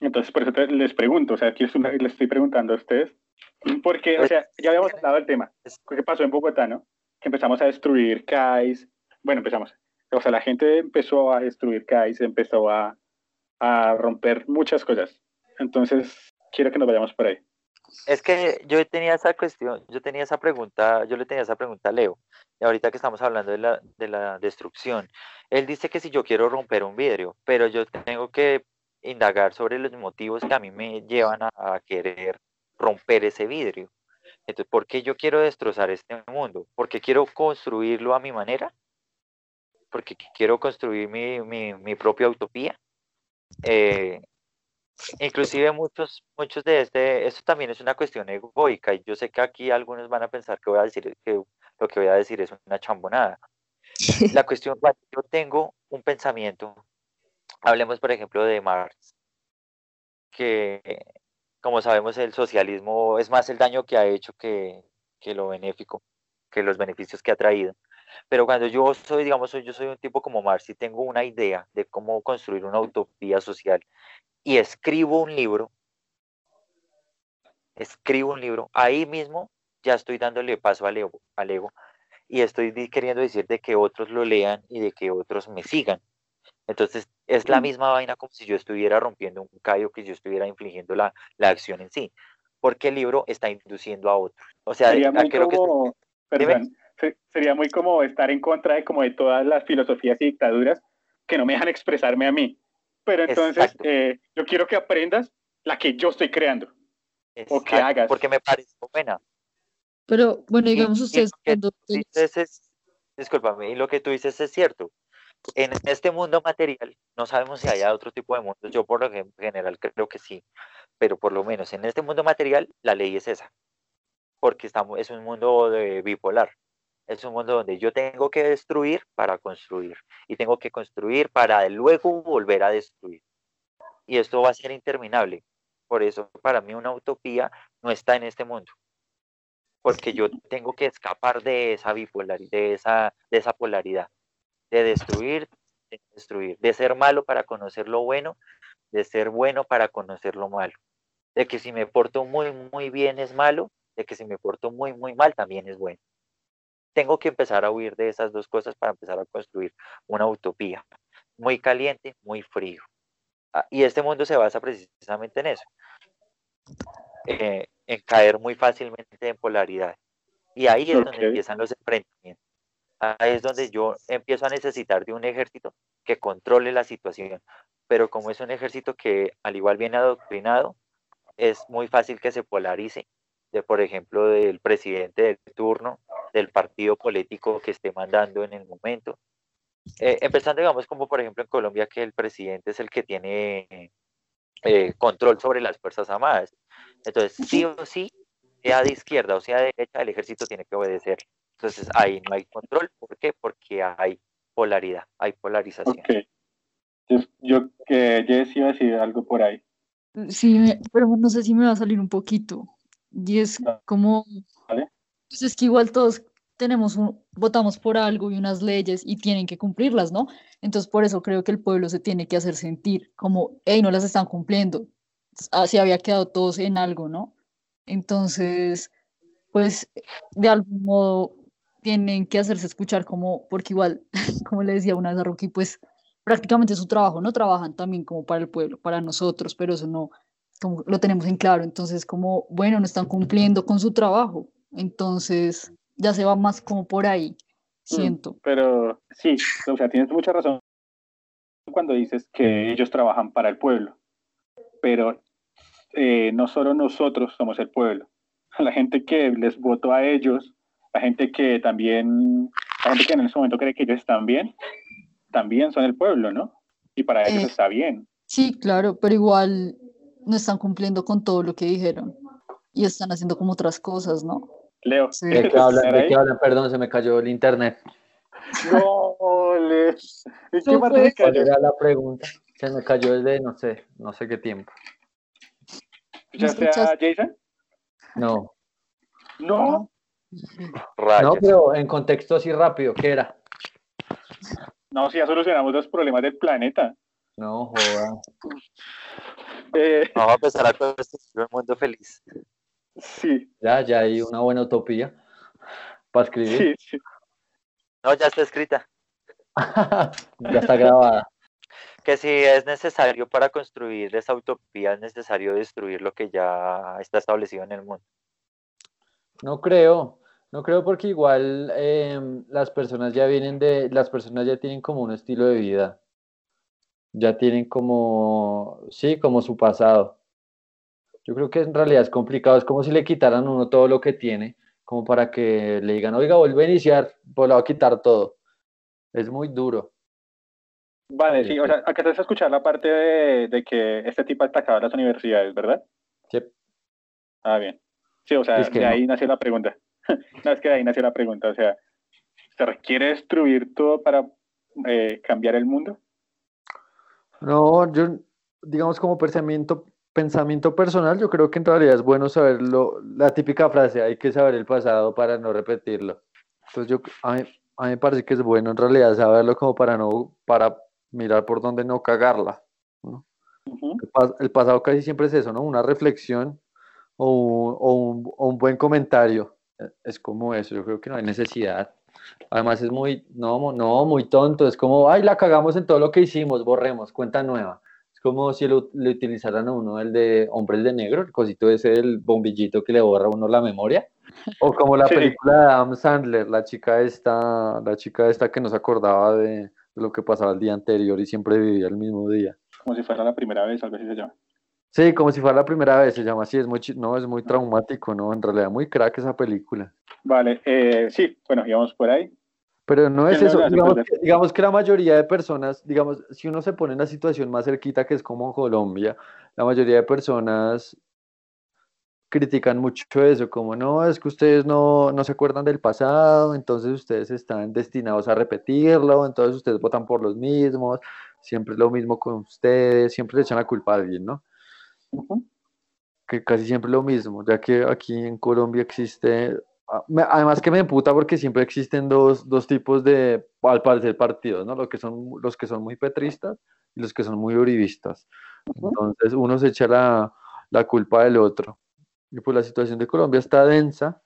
Entonces, por eso te- les pregunto, o sea, aquí es una- les estoy preguntando a ustedes, porque, o sea, ya habíamos hablado del tema, ¿qué pasó en Bogotá, no? Que empezamos a destruir CAIs, bueno, empezamos, o sea, la gente empezó a destruir CAIs, empezó a, a romper muchas cosas, entonces, quiero que nos vayamos por ahí. Es que yo tenía esa cuestión, yo tenía esa pregunta, yo le tenía esa pregunta a Leo, y ahorita que estamos hablando de la, de la destrucción, él dice que si yo quiero romper un vidrio, pero yo tengo que indagar sobre los motivos que a mí me llevan a, a querer romper ese vidrio. Entonces, ¿por qué yo quiero destrozar este mundo? ¿Porque quiero construirlo a mi manera? ¿Porque qu- quiero construir mi, mi, mi propia utopía? Eh, Inclusive muchos, muchos de este, esto también es una cuestión egoica y yo sé que aquí algunos van a pensar que voy a decir que lo que voy a decir es una chambonada. La cuestión, yo tengo un pensamiento, hablemos por ejemplo de Marx, que como sabemos el socialismo es más el daño que ha hecho que, que lo benéfico, que los beneficios que ha traído. Pero cuando yo soy, digamos, yo soy un tipo como Marx y tengo una idea de cómo construir una utopía social y escribo un libro, escribo un libro, ahí mismo ya estoy dándole paso al ego, al ego y estoy queriendo decir de que otros lo lean y de que otros me sigan. Entonces es la Mm. misma vaina como si yo estuviera rompiendo un callo, que yo estuviera infligiendo la, la acción en sí, porque el libro está induciendo a otros. O sea, Sería ¿a muy que como, perdón, se- sería muy como estar en contra de como de todas las filosofías y dictaduras que no me dejan expresarme a mí. Pero entonces, eh, yo quiero que aprendas la que yo estoy creando. o que hagas. Porque me parece buena. Pero bueno, digamos y ustedes lo que cuando tú dices es, discúlpame, y lo que tú dices es cierto. En este mundo material no sabemos si haya otro tipo de mundos. Yo por lo gen- general creo que sí, pero por lo menos en este mundo material la ley es esa, porque estamos, es un mundo de bipolar. Es un mundo donde yo tengo que destruir para construir y tengo que construir para luego volver a destruir. Y esto va a ser interminable. Por eso para mí una utopía no está en este mundo porque yo tengo que escapar de esa bipolaridad, de esa, de esa polaridad, de destruir, de destruir, de ser malo para conocer lo bueno, de ser bueno para conocer lo malo, de que si me porto muy, muy bien es malo, de que si me porto muy, muy mal también es bueno. Tengo que empezar a huir de esas dos cosas para empezar a construir una utopía, muy caliente, muy frío. Ah, Y este mundo se basa precisamente en eso, eh, en caer muy fácilmente en polaridad. Y ahí es donde empiezan los enfrentamientos. Ahí es donde yo empiezo a necesitar de un ejército que controle la situación. Pero como es un ejército que al igual viene adoctrinado, es muy fácil que se polarice, de por ejemplo del presidente del turno, del partido político que esté mandando en el momento. Eh, empezando, digamos, como por ejemplo en Colombia, que el presidente es el que tiene eh, control sobre las Fuerzas Armadas. Entonces, sí o sí, sea de izquierda o sea de derecha, el ejército tiene que obedecer. Entonces, ahí no hay control. ¿Por qué? Porque hay polaridad, hay polarización. Ok. Entonces, yo que Jess iba a decir algo por ahí. Sí, me- pero no sé si me va a salir un poquito. Y es como, Vale. pues es que igual todos tenemos un, votamos por algo y unas leyes y tienen que cumplirlas, ¿no? Entonces por eso creo que el pueblo se tiene que hacer sentir como, hey, no las están cumpliendo. Así había quedado todos en algo, ¿no? Entonces, pues de algún modo tienen que hacerse escuchar como, porque igual, como le decía una vez a Rocky, pues prácticamente su trabajo, ¿no? Trabajan también como para el pueblo, para nosotros, pero eso no, como lo tenemos en claro. Entonces, como, bueno, no están cumpliendo con su trabajo. Entonces, ya se va más como por ahí, siento. Pero sí, o sea, tienes mucha razón cuando dices que ellos trabajan para el pueblo. Pero eh, no solo nosotros somos el pueblo. La gente que les votó a ellos, la gente que también, la gente que en ese momento cree que ellos están bien, también son el pueblo, ¿no? Y para ellos Eh, está bien. Sí, claro, pero igual no están cumpliendo con todo lo que dijeron y están haciendo como otras cosas, ¿no? Leo, Sí. ¿De qué ¿quieres hablan? qué hablan? Perdón, se me cayó el internet. No, Le. ¿En qué parte ¿Cuál cayó? era la pregunta? Se me cayó desde no sé, no sé qué tiempo. ¿Escuchaste a? Jason? No. No. Rayos. No, pero en contexto así rápido, ¿qué era? No, si ya solucionamos los problemas del planeta. No, joda. Eh, Vamos a empezar a construir un mundo feliz. sí, Ya, ya hay una buena utopía para escribir. sí, sí. No, ya está escrita. ya está grabada. Que si es necesario para construir esa utopía, es necesario destruir lo que ya está establecido en el mundo. No creo, no creo porque igual em, las personas ya vienen de, las personas ya tienen como un estilo de vida, ya tienen como, sí, como su pasado. Yo creo que en realidad es complicado, es como si le quitaran uno todo lo que tiene, como para que le digan, oiga, vuelve a iniciar, pues le va a quitar todo. Es muy duro. Vale, Sí, sí, o sea, acá te vas a escuchar la parte de, de que este tipo atacaba a las universidades, ¿verdad? Sí. Ah, bien. Sí, o sea, Es que de no. ahí nació la pregunta. no, es que de ahí nació la pregunta, o sea, ¿se requiere destruir todo para eh, cambiar el mundo? No, yo, digamos como pensamiento, pensamiento personal, yo creo que en realidad es bueno saberlo, la típica frase, hay que saber el pasado para no repetirlo. Entonces yo, a mí, a mí me parece que es bueno en realidad saberlo como para no, para mirar por dónde no cagarla. El, pas- el pasado casi siempre es eso, ¿no? Una reflexión o un, o un- o un buen comentario. Eh, Es como eso, yo creo que no hay necesidad. Además es muy, no, no, muy tonto, es como, ay, la cagamos en todo lo que hicimos, borremos, cuenta nueva. Es como si lo, le utilizaran a uno el de Hombres de Negro, el cosito ese del bombillito que le borra a uno la memoria. O como la Sí. película de Adam Sandler, la chica esta, la chica esta que no se acordaba de, de lo que pasaba el día anterior y siempre vivía el mismo día. Como si fuera la primera vez, algo así se llama. Sí, como si fuera la primera vez, se llama así, es muy, no, es muy traumático, ¿no? En realidad muy crack esa película. Vale, eh, sí, bueno, íbamos por ahí. Pero no es eso, que, digamos que la mayoría de personas, digamos, si uno se pone en la situación más cerquita que es como Colombia, la mayoría de personas critican mucho eso, como no, es que ustedes no, no se acuerdan del pasado, entonces ustedes están destinados a repetirlo, entonces ustedes votan por los mismos, siempre es lo mismo con ustedes, siempre le echan la culpa a alguien, ¿no? Que casi siempre lo mismo, ya que aquí en Colombia existe, a- me- además que me emputa porque siempre existen dos, dos tipos de, al parecer, partidos, ¿no? Los que son, los que son muy petristas y los que son muy uribistas. Entonces uno se echa la, la culpa del otro. Y pues la situación de Colombia está densa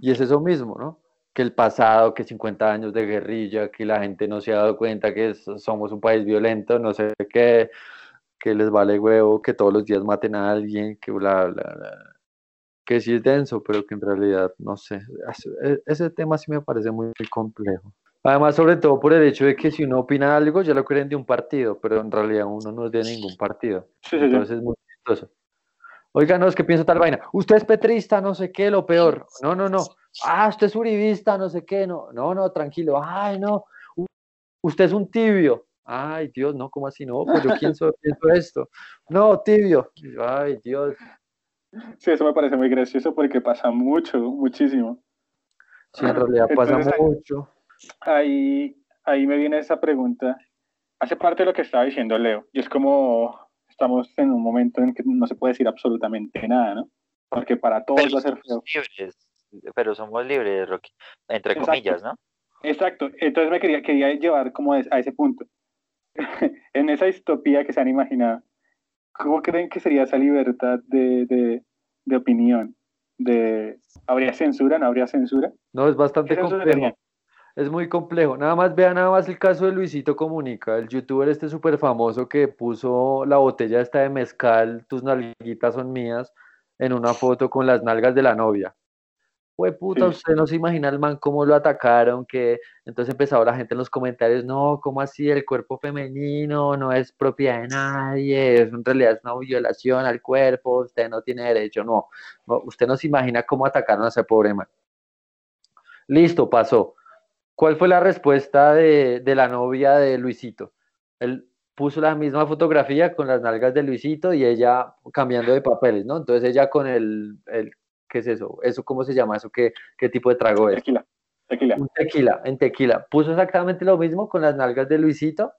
y es eso mismo, ¿no? que el pasado, que 50 años de guerrilla, que la gente no se ha dado cuenta que somos un país violento, no sé qué, que les vale huevo, que todos los días maten a alguien, que bla, bla, bla. Que sí es denso, pero que en realidad, no sé, e, ese tema sí me parece muy, complejo. Además, sobre todo por el hecho de que si uno opina algo, ya lo creen de un partido, pero en realidad uno no es de ningún partido. Entonces es muy chistoso. Oiga, no, es que pienso tal vaina. Usted es petrista, no sé qué, lo peor. No, no, no ah, usted es uribista, no sé qué, no, no, no, tranquilo, ay, no, usted es un tibio, ay, Dios, no, ¿cómo así? No, pues yo pienso, pienso esto, no, tibio, ay, Dios. Sí, eso me parece muy gracioso porque pasa mucho, muchísimo. Sí, en realidad pasa mucho. Ahí, ahí me viene esa pregunta. Hace parte de lo que estaba diciendo Leo. Y es como estamos en un momento en que no se puede decir absolutamente nada, ¿no? Porque para todos va a ser feo pero somos libres, Rocky, entre comillas, ¿no? Exacto, entonces me quería, quería llevar como a ese punto. en esa distopía que se han imaginado, ¿cómo creen que sería esa libertad de, de, opinión? De, ¿Habría censura? ¿No habría censura? No, es bastante complejo. Es muy complejo. Nada más vean nada más el caso de Luisito Comunica, el youtuber este súper famoso que puso la botella esta de mezcal, tus nalguitas son mías, en una foto con las nalgas de la novia. Fue puta, usted no se imagina el man cómo lo atacaron, que entonces empezaba la gente en los comentarios, no, ¿cómo así? El cuerpo femenino no es propiedad de nadie, en realidad es una violación al cuerpo, usted no tiene derecho, no. usted no se imagina cómo atacaron a ese pobre man. Listo, pasó. ¿Cuál fue la respuesta de, la novia de Luisito? Él puso la misma fotografía con las nalgas de Luisito y ella cambiando de papeles, ¿no? Entonces ella con el, el ¿Qué es eso? ¿Eso cómo se llama? ¿Eso qué, qué tipo de trago es? Tequila. Tequila. Un tequila, en tequila. Puso exactamente lo mismo con las nalgas de Luisito,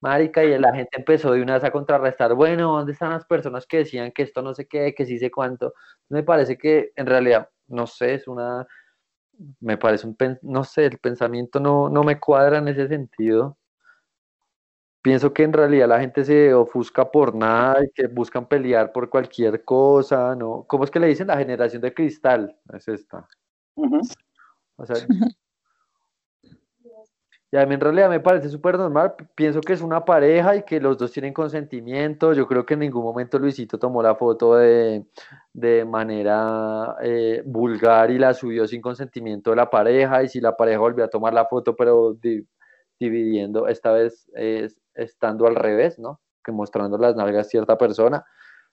marica, y la gente empezó de una vez a contrarrestar, bueno, ¿dónde están las personas que decían que esto no sé qué, que sí sé cuánto? Me parece que en realidad, no sé, es una, me parece un, no sé, el pensamiento no, no me cuadra en ese sentido pienso que en realidad la gente se ofusca por nada y que buscan pelear por cualquier cosa, ¿no? ¿Cómo es que le dicen la generación de cristal? Es esta. O sea, y a mí en realidad me parece súper normal. Pienso que es una pareja y que los dos tienen consentimiento. Yo creo que en ningún momento Luisito tomó la foto de, manera eh, vulgar y la subió sin consentimiento de la pareja. Y si la pareja volvió a tomar la foto, pero dividiendo, esta vez es estando al revés, ¿no? Que mostrando las nalgas cierta persona.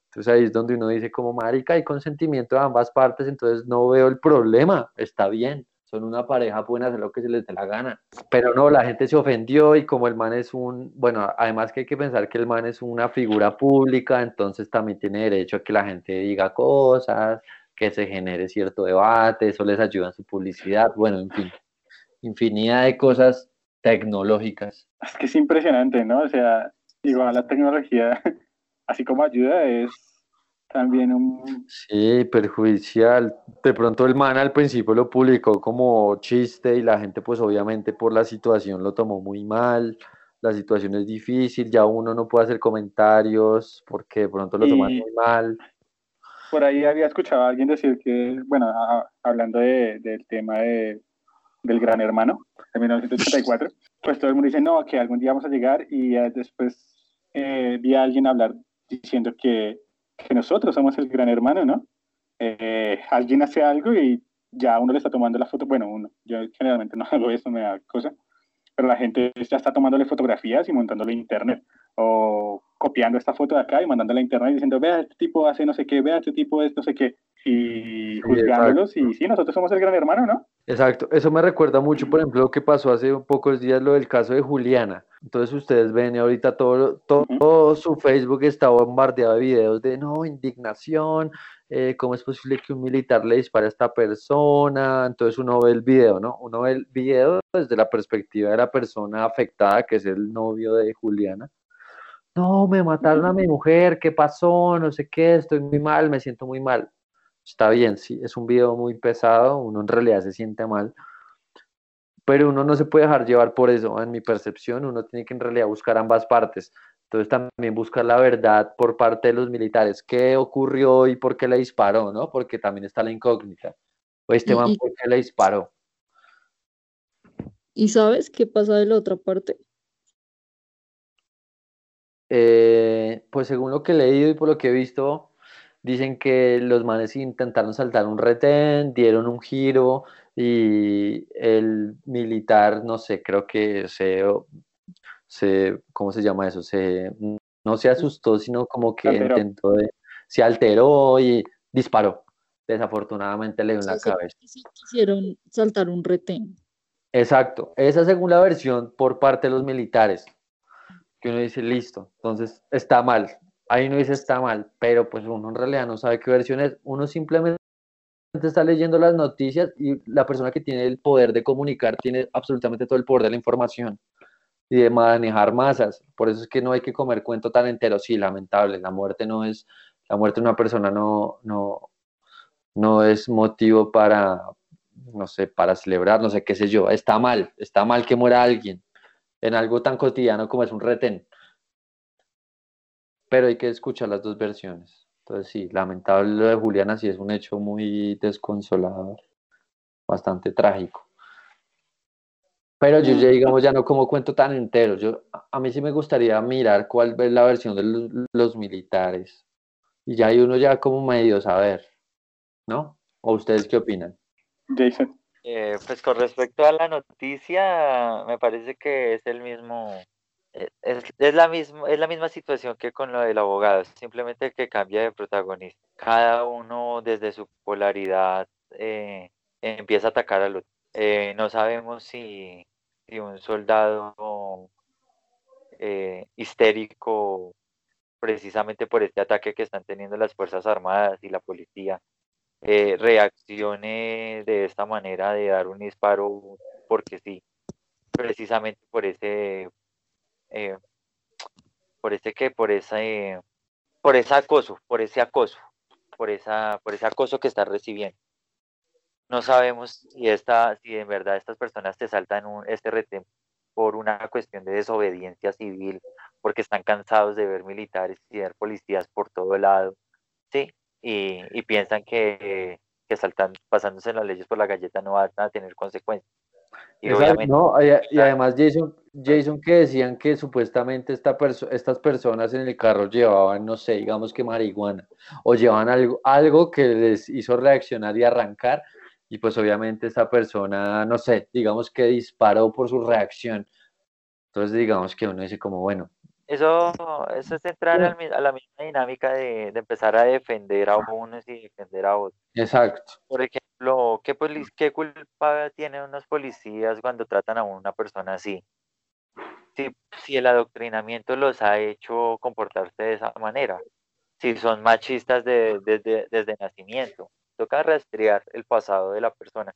Entonces ahí es donde uno dice como marica, hay consentimiento de ambas partes, entonces no veo el problema, está bien, son una pareja, pueden hacer lo que se les dé la gana. Pero no, la gente se ofendió y como el man es un, bueno, además que hay que pensar que el man es una figura pública, entonces también tiene derecho a que la gente diga cosas, que se genere cierto debate, eso les ayuda en su publicidad, bueno, en fin, infinidad de cosas tecnológicas. Es que es impresionante, ¿no? O sea, igual la tecnología, así como ayuda, es también un... Sí, perjudicial. De pronto el man al principio lo publicó como chiste y la gente pues obviamente por la situación lo tomó muy mal. La situación es difícil, ya uno no puede hacer comentarios porque de pronto lo toman muy mal. Por ahí había escuchado a alguien decir que, bueno, hablando del tema de del Gran Hermano, de 1984, pues todo el mundo dice, no, que algún día vamos a llegar y después eh, vi a alguien hablar diciendo que, que, nosotros somos el Gran Hermano, ¿no? Eh, alguien hace algo y ya uno le está tomando la foto, bueno, uno, yo generalmente no hago eso, me da cosa, pero la gente ya está tomándole fotografías y montándole internet, o copiando esta foto de acá y mandándola a internet diciendo, vea, este tipo hace no sé qué, vea, este tipo es no sé qué, y juzgándolos, y sí, nosotros somos el gran hermano, ¿no? Exacto, eso me recuerda mucho, por ejemplo, lo que pasó hace pocos días, lo del caso de Juliana. Entonces ustedes ven ahorita todo, todo, su Facebook está bombardeado de videos de no, indignación, eh, cómo es posible que un militar le dispare a esta persona. Entonces uno ve el video, ¿no? Uno ve el video desde la perspectiva de la persona afectada, que es el novio de Juliana. No, me mataron a mi mujer, ¿qué pasó? No sé qué, estoy muy mal, me siento muy mal está bien, sí, es un video muy pesado, uno en realidad se siente mal, pero uno no se puede dejar llevar por eso, en mi percepción, uno tiene que en realidad buscar ambas partes. Entonces también buscar la verdad por parte de los militares, qué ocurrió y por qué le disparó, ¿no? Porque también está la incógnita. O este man, ¿por qué le disparó? ¿Y sabes qué pasa de la otra parte? Eh, pues según lo que he leído y por lo que he visto, dicen que los manes intentaron saltar un retén, dieron un giro y el militar, no sé, creo que se, se ¿cómo se llama eso? Se, no se asustó, sino como que Alteró. intentó de, se alteró y disparó. Desafortunadamente le dio en la cabeza. sí quisieron saltar un retén. Exacto, esa según la versión por parte de los militares, que uno dice, listo, entonces está mal, ahí uno dice está mal, pero pues uno en realidad no sabe qué versión es, uno simplemente está leyendo las noticias y la persona que tiene el poder de comunicar tiene absolutamente todo el poder de la información y de manejar masas, por eso es que no hay que comer cuento tan entero, sí, lamentable, la muerte no es, la muerte de una persona no, no, no es motivo para, no sé, para celebrar, no sé qué sé yo, está mal, está mal que muera alguien en algo tan cotidiano como es un retén. Pero hay que escuchar las dos versiones. Entonces sí, lamentable lo de Juliana, sí es un hecho muy desconsolador, bastante trágico. Pero yo ya, digamos, ya no como cuento tan entero. Yo, a- mí sí me gustaría mirar cuál es la versión de los, los militares. Y ya hay uno ya como medio saber, ¿no? ¿O ustedes qué opinan? Jason. Eh, pues con respecto a la noticia, me parece que es el mismo, eh, es, la misma, es la misma situación que con lo del abogado, simplemente que cambia de protagonista. Cada uno desde su polaridad eh, empieza a atacar al otro. Eh, no sabemos si, si un soldado eh, histérico, precisamente por este ataque que están teniendo las Fuerzas Armadas y la policía, eh, reaccione de esta manera de dar un disparo porque sí, precisamente por ese, eh, por ese que, por ese, por ese acoso, por ese acoso, por esa, por ese acoso que está recibiendo. No sabemos si esta, si en verdad estas personas te saltan un, este retén por una cuestión de desobediencia civil, porque están cansados de ver militares y ver policías por todo lado, sí, y, y piensan que, que saltan, pasándose las leyes por la galleta no van a tener consecuencias. Y Exacto, obviamente, no, y, y además Jason, Jason que decían que supuestamente esta perso- estas personas en el carro llevaban, no sé, digamos que marihuana, o llevaban algo, algo que les hizo reaccionar y arrancar, y pues obviamente esta persona, no sé, digamos que disparó por su reacción. Entonces digamos que uno dice como, bueno, eso, eso es entrar al a la misma dinámica de, de empezar a defender a unos y defender a otros. exacto, Por ejemplo, ¿qué, qué culpa tienen unos policías cuando tratan a una persona así? Si, si el adoctrinamiento los ha hecho comportarse de esa manera, si son machistas de- desde, desde nacimiento, toca rastrear el pasado de la persona.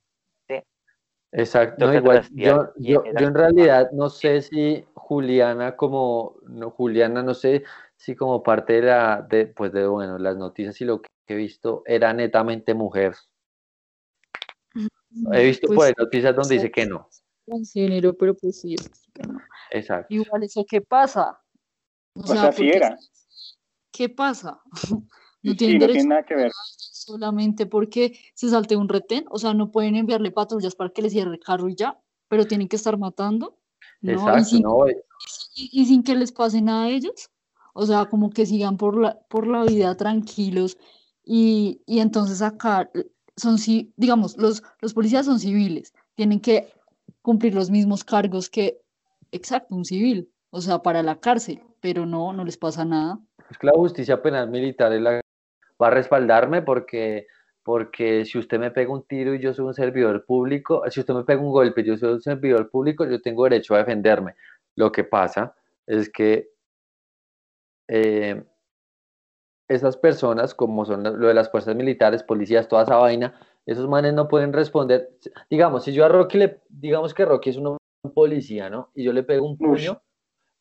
Exacto, no, igual, yo, yo, yo en realidad no sé si Juliana como, no, Juliana no sé si como parte de la, de, pues de, bueno, las noticias y lo que he visto era netamente mujer. He visto Pues, por ahí noticias donde dice que no. transgénero, pero pues sí, es que no. Exacto. Igual eso, ¿qué pasa? O sea, sí porque- era. ¿Qué pasa? No Sí, tiene nada que ver. solamente porque se salte un retén, o sea, no pueden enviarle patrullas para que les cierre el carro y ya, pero tienen que estar matando, ¿no? Y Exacto, sin, no, y, y sin que les pase nada a ellos, o sea, como que sigan por la, por la vida tranquilos y, y entonces acá son, digamos, los, los policías son civiles, tienen que cumplir los mismos cargos que, exacto, un civil, o sea, para la cárcel, pero no, no les pasa nada. es que la justicia penal militar es la va a respaldarme porque, porque si usted me pega un tiro y yo soy un servidor público, si usted me pega un golpe y yo soy un servidor público, yo tengo derecho a defenderme. Lo que pasa es que eh, esas personas, como son lo de las fuerzas militares, policías, toda esa vaina, esos manes no pueden responder. Digamos, si yo a Rocky le, digamos que Rocky es un, un policía, ¿no? Y yo le pego un puño,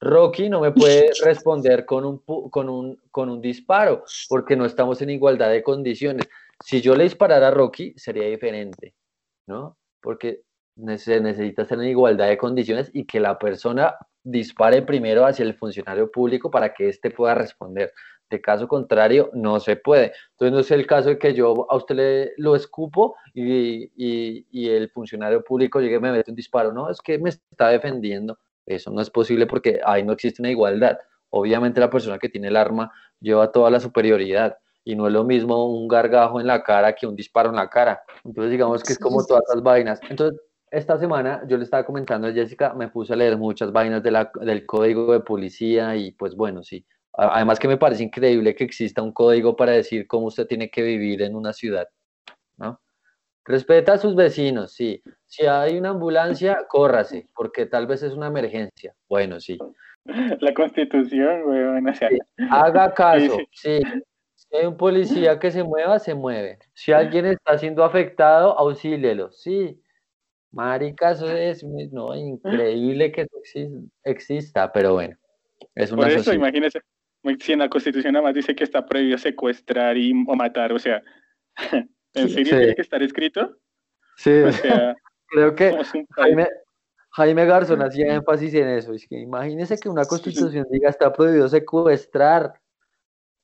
Rocky no me puede responder con un, con un, con un disparo, porque no estamos en igualdad de condiciones. Si yo le disparara a Rocky, sería diferente, ¿no? Porque se necesita estar en igualdad de condiciones y que la persona dispare primero hacia el funcionario público para que éste pueda responder. De caso contrario, no se puede. Entonces, no es el caso de que yo a usted le lo escupo y, y, y el funcionario público llegue y me mete un disparo. No, es que me está defendiendo. Eso no es posible porque ahí no existe una igualdad. Obviamente la persona que tiene el arma lleva toda la superioridad y no es lo mismo un gargajo en la cara que un disparo en la cara. Entonces digamos que es como todas esas vainas. Entonces esta semana yo le estaba comentando a Jessica, me puse a leer muchas vainas de la, del código de policía y pues bueno, sí. Además que me parece increíble que exista un código para decir cómo usted tiene que vivir en una ciudad, ¿no? Respeta a sus vecinos, sí. Si hay una ambulancia, córrase, porque tal vez es una emergencia. Bueno, sí. La constitución, weón, o sea. Sí. Haga caso, sí. Si hay un policía que se mueva, se mueve. Si alguien está siendo afectado, auxílielo, sí. Marica, eso es no, increíble que eso exista, pero bueno, es una Por eso, sociedad. imagínese, si en la constitución nada más dice que está prohibido secuestrar y, o matar, o sea, ¿en Sí, serio sí. tiene que estar escrito? Sí, O sea, creo que Jaime, Jaime Garzón hacía énfasis en eso. Es que imagínese que una constitución diga está prohibido secuestrar.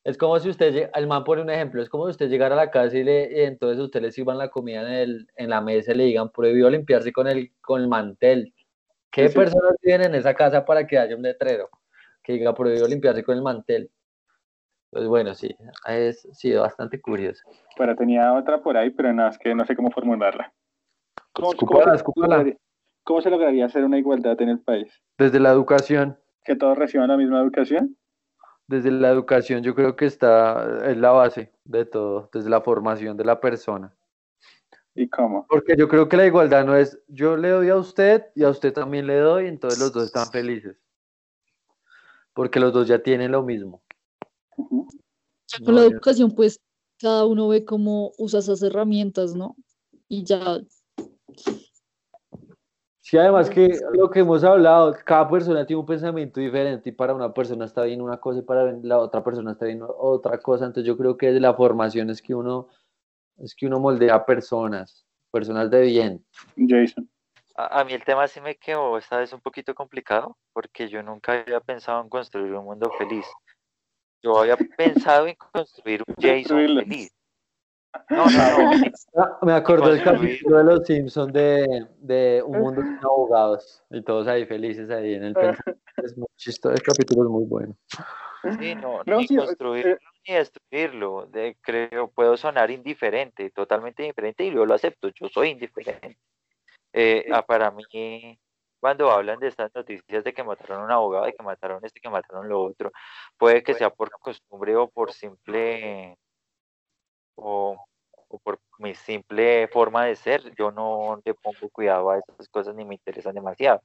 Es como si usted, el man pone un ejemplo, es como si usted llegara a la casa y, le, y entonces usted le sirvan la comida en, el, en la mesa y le digan prohibido limpiarse con el, con el mantel. ¿Qué Sí, sí. personas viven en esa casa para que haya un letrero que diga prohibido limpiarse con el mantel? Pues bueno, sí, es sido bastante curioso. Pero tenía otra por ahí, pero no, es que no sé cómo formularla. ¿Cómo, Escúpala, cómo se lograría- cómo se lograría hacer una igualdad en el país? Desde la educación. ¿Que todos reciban la misma educación? Desde la educación yo creo que está, es la base de todo, desde la formación de la persona. ¿Y cómo? Porque yo creo que la igualdad no es yo le doy a usted y a usted también le doy, entonces los dos están felices. Porque los dos ya tienen lo mismo. Con la educación, pues cada uno ve cómo usa esas herramientas, ¿no? Y ya, Sí, además que lo que hemos hablado, cada persona tiene un pensamiento diferente y para una persona está bien una cosa y para la otra persona está bien otra cosa. Entonces yo creo que de la formación es que uno, es que uno moldea personas, personas de bien. Jason. A, a mí el tema sí me quedó esta vez un poquito complicado porque yo nunca había pensado en construir un mundo feliz. Yo había pensado en construir un Jason feliz. No, no, no. Ah, Me acordé del Construir. capítulo de los Simpsons de, de Un Mundo Sin Abogados y todos ahí felices ahí en el pensamiento. Es muy chistoso, el capítulo es muy bueno. Sí, no, No, ni sí, eh, construirlo ni destruirlo. De, creo, puedo sonar indiferente, totalmente indiferente, y yo lo acepto, yo soy indiferente. Eh, ah, para mí, cuando hablan de estas noticias de que mataron a un abogado, de que mataron este, que mataron lo otro, puede que sea por costumbre o por simple, o, o por mi simple forma de ser, yo no le pongo cuidado a esas cosas ni me interesan demasiado.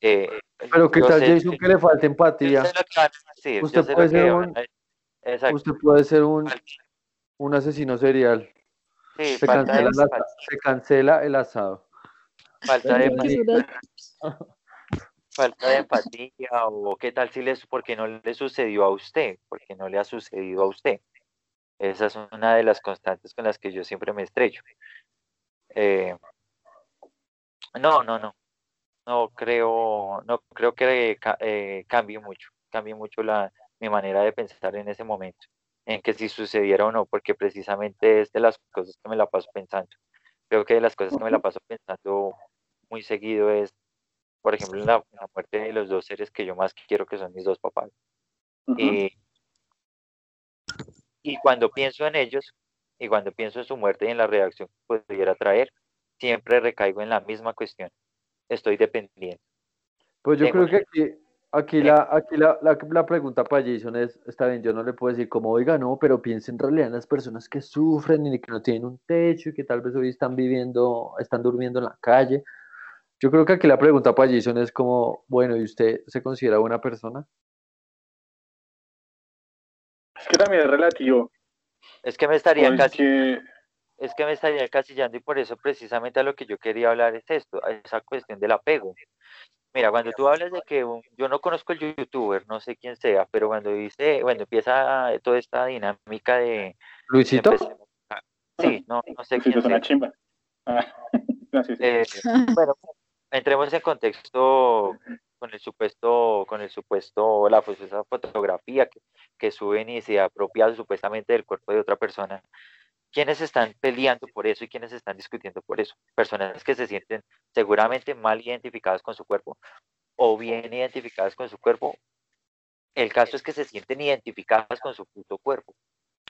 Eh, Pero qué tal sé- Jason que le falta empatía. decir, Usted puede ser un- a- Exacto. Usted puede ser un, asesino serial. sí, Se cancela, se cancela el asado. falta de Falta de empatía, o qué tal si les, porque no le sucedió a usted, porque no le ha sucedido a usted. Esa es una de las constantes con las que yo siempre me estrecho. Eh, no, no, no. No creo, no creo que eh, cambie mucho, cambie mucho la, mi manera de pensar en ese momento, en que si sucediera o no, porque precisamente es de las cosas que me la paso pensando. Creo que de las cosas que me la paso pensando muy seguido es, por ejemplo, en la, en la muerte de los dos seres que yo más quiero, que son mis dos papás. Ujú. Y, y cuando pienso en ellos, y cuando pienso en su muerte y en la reacción que pudiera traer, siempre recaigo en la misma cuestión. Estoy dependiente. Pues yo Tengo creo que aquí, aquí, la, aquí la, la, la pregunta para Jason es, está bien, yo no le puedo decir como, oiga, no, pero piense en realidad en las personas que sufren y que no tienen un techo y que tal vez hoy están viviendo, están durmiendo en la calle. Yo creo que aquí la pregunta para Jason es como, bueno, ¿y usted se considera buena persona? Es que también es relativo. Es que me estaría casi, Porque, es que me estaría encasillando y por eso precisamente a lo que yo quería hablar es esto, a esa cuestión del apego. Mira, cuando tú hablas de que un- yo no conozco el youtuber, no sé quién sea, pero cuando dice, bueno, empieza toda esta dinámica de, Luisito, sí, no, no sé si quién es una sea. chimba. Ah, no, sí, sí. Eh, bueno, entremos en contexto con el supuesto, con el supuesto, la fotografía que, que suben y se apropian supuestamente del cuerpo de otra persona. ¿Quiénes están peleando por eso y quiénes están discutiendo por eso? Personas que se sienten seguramente mal identificadas con su cuerpo o bien identificadas con su cuerpo. El caso es que se sienten identificadas con su puto cuerpo.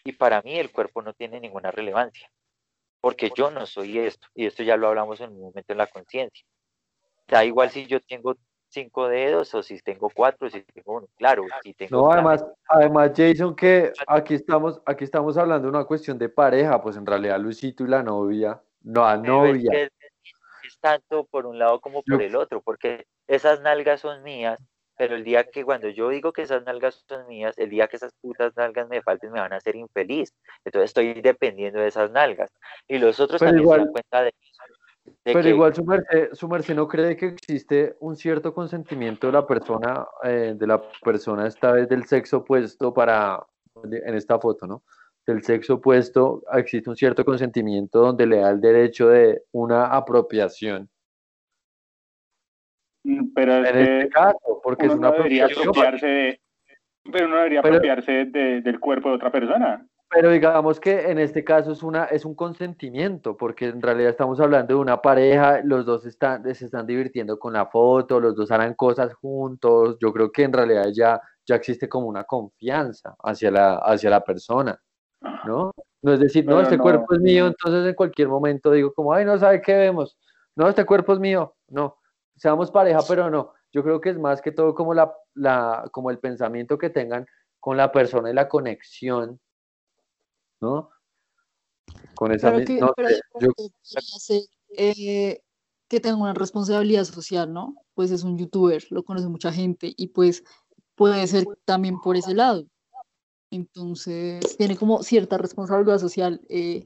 Y para mí el cuerpo no tiene ninguna relevancia, porque yo no soy esto, y esto ya lo hablamos en un momento en la conciencia. Da igual si yo tengo cinco dedos o si tengo cuatro, si tengo uno, claro, si tengo... No, además, además Jason, que aquí estamos, aquí estamos hablando de una cuestión de pareja, pues en realidad Luisito y la novia, no, la novia. Es, es, tanto por un lado como por el otro, porque esas nalgas son mías, pero el día que cuando yo digo que esas nalgas son mías, el día que esas putas nalgas me falten me van a hacer infeliz. Entonces estoy dependiendo de esas nalgas. Y los otros también se dan cuenta de eso. Pero igual su merced, su merced, no cree que existe un cierto consentimiento de la persona, eh, de la persona esta vez del sexo opuesto para, en esta foto, ¿no? Del sexo opuesto existe un cierto consentimiento donde le da el derecho de una apropiación Mm, pero es en este caso, porque es una debería apropiarse de, pero uno debería apropiarse de, del cuerpo de otra persona. Pero digamos que en este caso es una es un consentimiento, porque en realidad estamos hablando de una pareja, los dos están, se están divirtiendo con la foto, los dos harán cosas juntos. Yo creo que en realidad ya, ya existe como una confianza hacia la, hacia la persona, ¿no? No es decir, no, este cuerpo es mío, entonces en cualquier momento digo como, ay, no sabe qué vemos. No, este cuerpo es mío. No, seamos pareja, pero no. Yo creo que es más que todo como, la, la, como el pensamiento que tengan con la persona y la conexión, ¿no? Con esa pero que, pero yo, eh, que tenga una responsabilidad social, ¿no? Pues es un youtuber, lo conoce mucha gente y pues puede ser también por ese lado. Entonces, tiene como cierta responsabilidad social eh,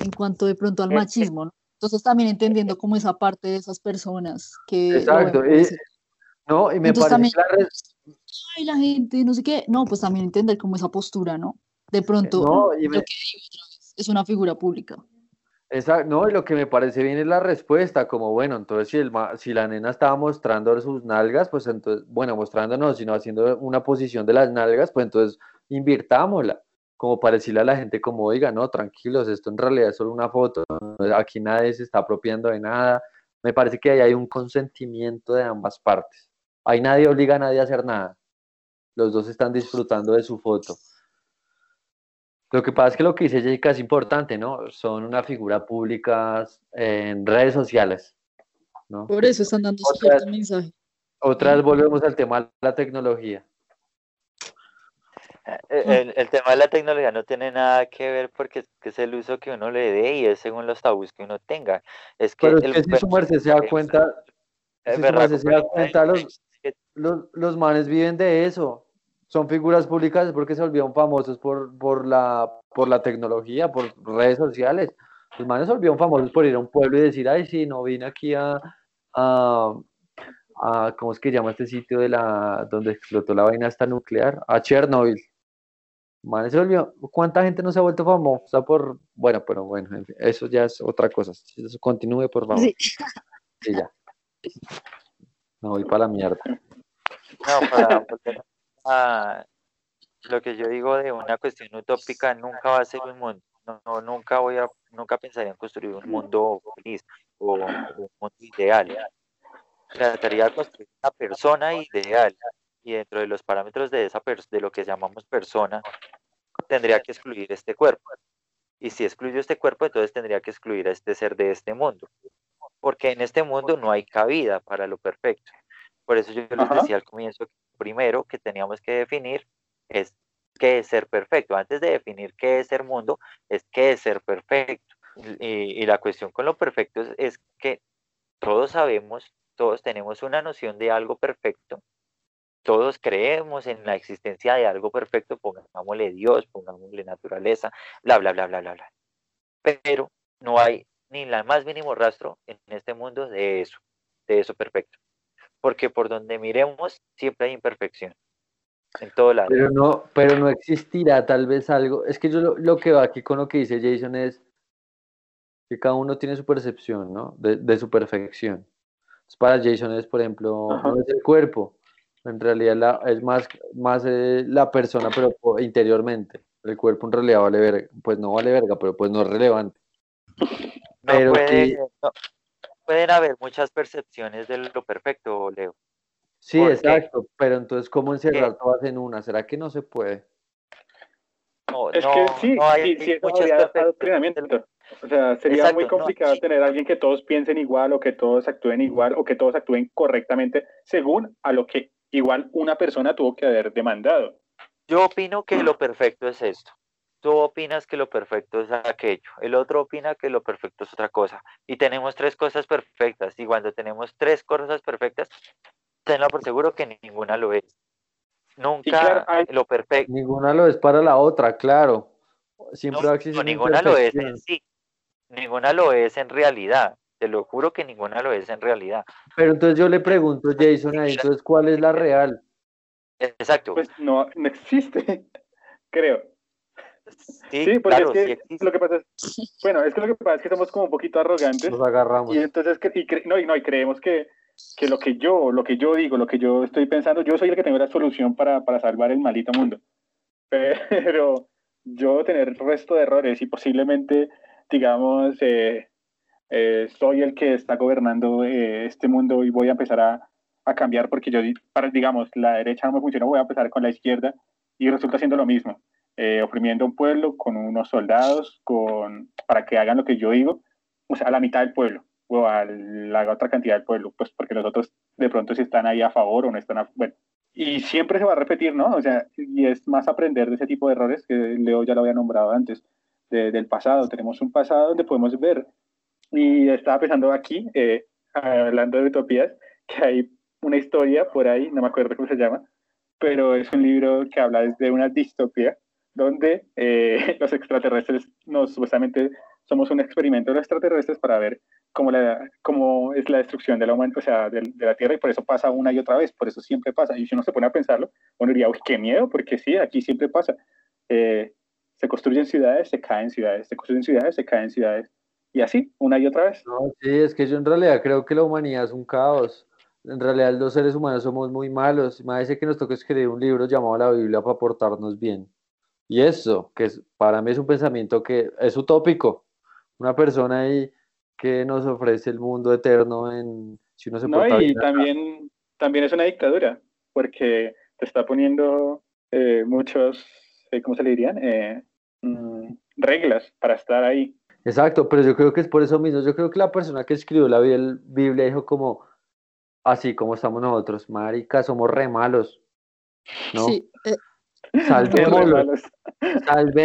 en cuanto de pronto al machismo, ¿no? Entonces también entendiendo como esa parte de esas personas que... Exacto. Y, no, y me parece también, la Ay, la gente, no sé qué. No, pues también entender como esa postura, ¿no? De pronto, no, me... lo que es una figura pública. Exacto, no, y lo que me parece bien es la respuesta, como bueno, entonces si, el, si la nena estaba mostrando sus nalgas, pues entonces, bueno, mostrándonos, sino haciendo una posición de las nalgas, pues entonces invirtámosla como para decirle a la gente como, oiga, no, tranquilos, esto en realidad es solo una foto, aquí nadie se está apropiando de nada. Me parece que ahí hay un consentimiento de ambas partes. Ahí nadie obliga a nadie a hacer nada. Los dos están disfrutando de su foto. Lo que pasa es que lo que dice Jessica es importante, ¿no? Son una figura pública en redes sociales. ¿no? Por eso están dando cierto mensaje. Otra vez volvemos al tema de la tecnología. Eh, el, el, tema de la tecnología no tiene nada que ver porque es el uso que uno le dé y es según los tabús que uno tenga. Es que, Pero es que si su merced se da cuenta, si su merced se da cuenta, los, los, los, manes viven de eso. Son figuras públicas porque se volvieron famosos por, por, la, por la tecnología, por redes sociales. Los manes se volvieron famosos por ir a un pueblo y decir, ay, sí, no vine aquí a, a, a ¿cómo es que llama este sitio de la donde explotó la vaina esta nuclear? A Chernobyl Man, se volvió. ¿Cuánta gente no se ha vuelto famosa por.? Bueno, pero bueno, eso ya es otra cosa. Eso continúe, por favor. Sí. ya. Me voy para la mierda. No, para, ah, lo que yo digo de una cuestión utópica nunca va a ser un mundo. No, nunca voy a, nunca pensaría en construir un mundo feliz o un mundo ideal. Trataría de construir una persona ideal y dentro de los parámetros de, esa de lo que llamamos persona, tendría que excluir este cuerpo. Y si excluyo este cuerpo, entonces tendría que excluir a este ser de este mundo. Porque en este mundo no hay cabida para lo perfecto. Por eso yo les decía al comienzo, primero que teníamos que definir es qué es ser perfecto. Antes de definir qué es ser mundo, es qué es ser perfecto. Y, la cuestión con lo perfecto es, es que todos sabemos, todos tenemos una noción de algo perfecto, todos creemos en la existencia de algo perfecto, pongámosle Dios, pongámosle naturaleza, bla, bla, bla, bla, bla, bla. Pero no hay ni la más mínimo rastro en este mundo de eso, de eso perfecto. Porque por donde miremos siempre hay imperfección. En todo lado. Pero no, pero no existirá tal vez algo. Es que yo lo, que va aquí con lo que dice Jason es que cada uno tiene su percepción, ¿no? De, de su perfección. Para Jason es, por ejemplo, Ajá. no es el cuerpo, en realidad la- es más, más eh, la persona, pero interiormente. El cuerpo en realidad vale verga, pues no vale verga, pero pues no es relevante. No Pero puede- no- pueden haber muchas percepciones de lo perfecto, Leo. Sí, exacto, pero entonces, ¿cómo encerrar todas en una? ¿Será que no se puede? No, Es no, que sí, no hay sí, sí, adoctrinamiento. O sea, sería Exacto, muy complicado tener a alguien que todos piensen igual o que todos actúen igual o que todos actúen correctamente según a lo que igual una persona tuvo que haber demandado. Yo opino que lo perfecto es esto. Tú opinas que lo perfecto es aquello. El otro opina que lo perfecto es otra cosa. Y tenemos tres cosas perfectas. Y cuando tenemos tres cosas perfectas, tenlo por seguro que ninguna lo es. Nunca claro, hay- lo perfecto. Ninguna lo es para la otra, claro. Siempre No, ninguna lo es en sí. Ninguna lo es en realidad. Te lo juro que ninguna lo es en realidad. Pero entonces yo le pregunto, Jason, ahí, entonces, ¿cuál es la real? Exacto. Pues no, no existe, creo. Sí, Sí, porque claro, es sí que existe. lo que pasa es, bueno, es que lo que pasa es que somos como un poquito arrogantes Nos agarramos. y entonces que- y cre- no, y no, y creemos que, que lo que yo, lo que yo digo, lo que yo estoy pensando, yo soy el que tengo la solución para, para salvar el maldito mundo. Pero yo tener el resto de errores y posiblemente, digamos, eh, eh, soy el que está gobernando eh, este mundo y voy a empezar a, a cambiar porque yo, para, digamos, la derecha no me funcionó, voy a empezar con la izquierda y resulta siendo lo mismo, eh, oprimiendo a un pueblo con unos soldados con, para que hagan lo que yo digo, o sea, a la mitad del pueblo o a la otra cantidad del pueblo, pues porque los otros de pronto si están ahí a favor o no están a bueno. Y siempre se va a repetir, ¿no? O sea, y es más aprender de ese tipo de errores que Leo ya lo había nombrado antes, de- del pasado. Tenemos un pasado donde podemos ver. Y estaba pensando aquí, eh, hablando de utopías, que hay una historia por ahí, no me acuerdo cómo se llama, pero es un libro que habla de una distopía donde eh, los extraterrestres, supuestamente somos un experimento de los extraterrestres para ver cómo, la, cómo es la destrucción de la o sea, de, de, la Tierra, y por eso pasa una y otra vez, por eso siempre pasa. Y si uno se pone a pensarlo, uno diría, uy, qué miedo, porque sí, aquí siempre pasa. Eh, se construyen ciudades, se caen ciudades, se construyen ciudades, se caen ciudades, y así, una y otra vez. No, sí, es que yo en realidad creo que la humanidad es un caos. En realidad los seres humanos somos muy malos. Dice que nos toca escribir un libro llamado La Biblia para portarnos bien. Y eso, que es, para mí es un pensamiento que es utópico. Una persona ahí que nos ofrece el mundo eterno en si uno se no, porta y bien. también, también es una dictadura, porque te está poniendo eh, muchos, eh, ¿cómo se le dirían? Eh, mm, reglas para estar ahí. Exacto, pero yo creo que es por eso mismo. Yo creo que la persona que escribió la Biblia dijo como, así como estamos nosotros, marica, somos re malos. ¿no? Sí, Me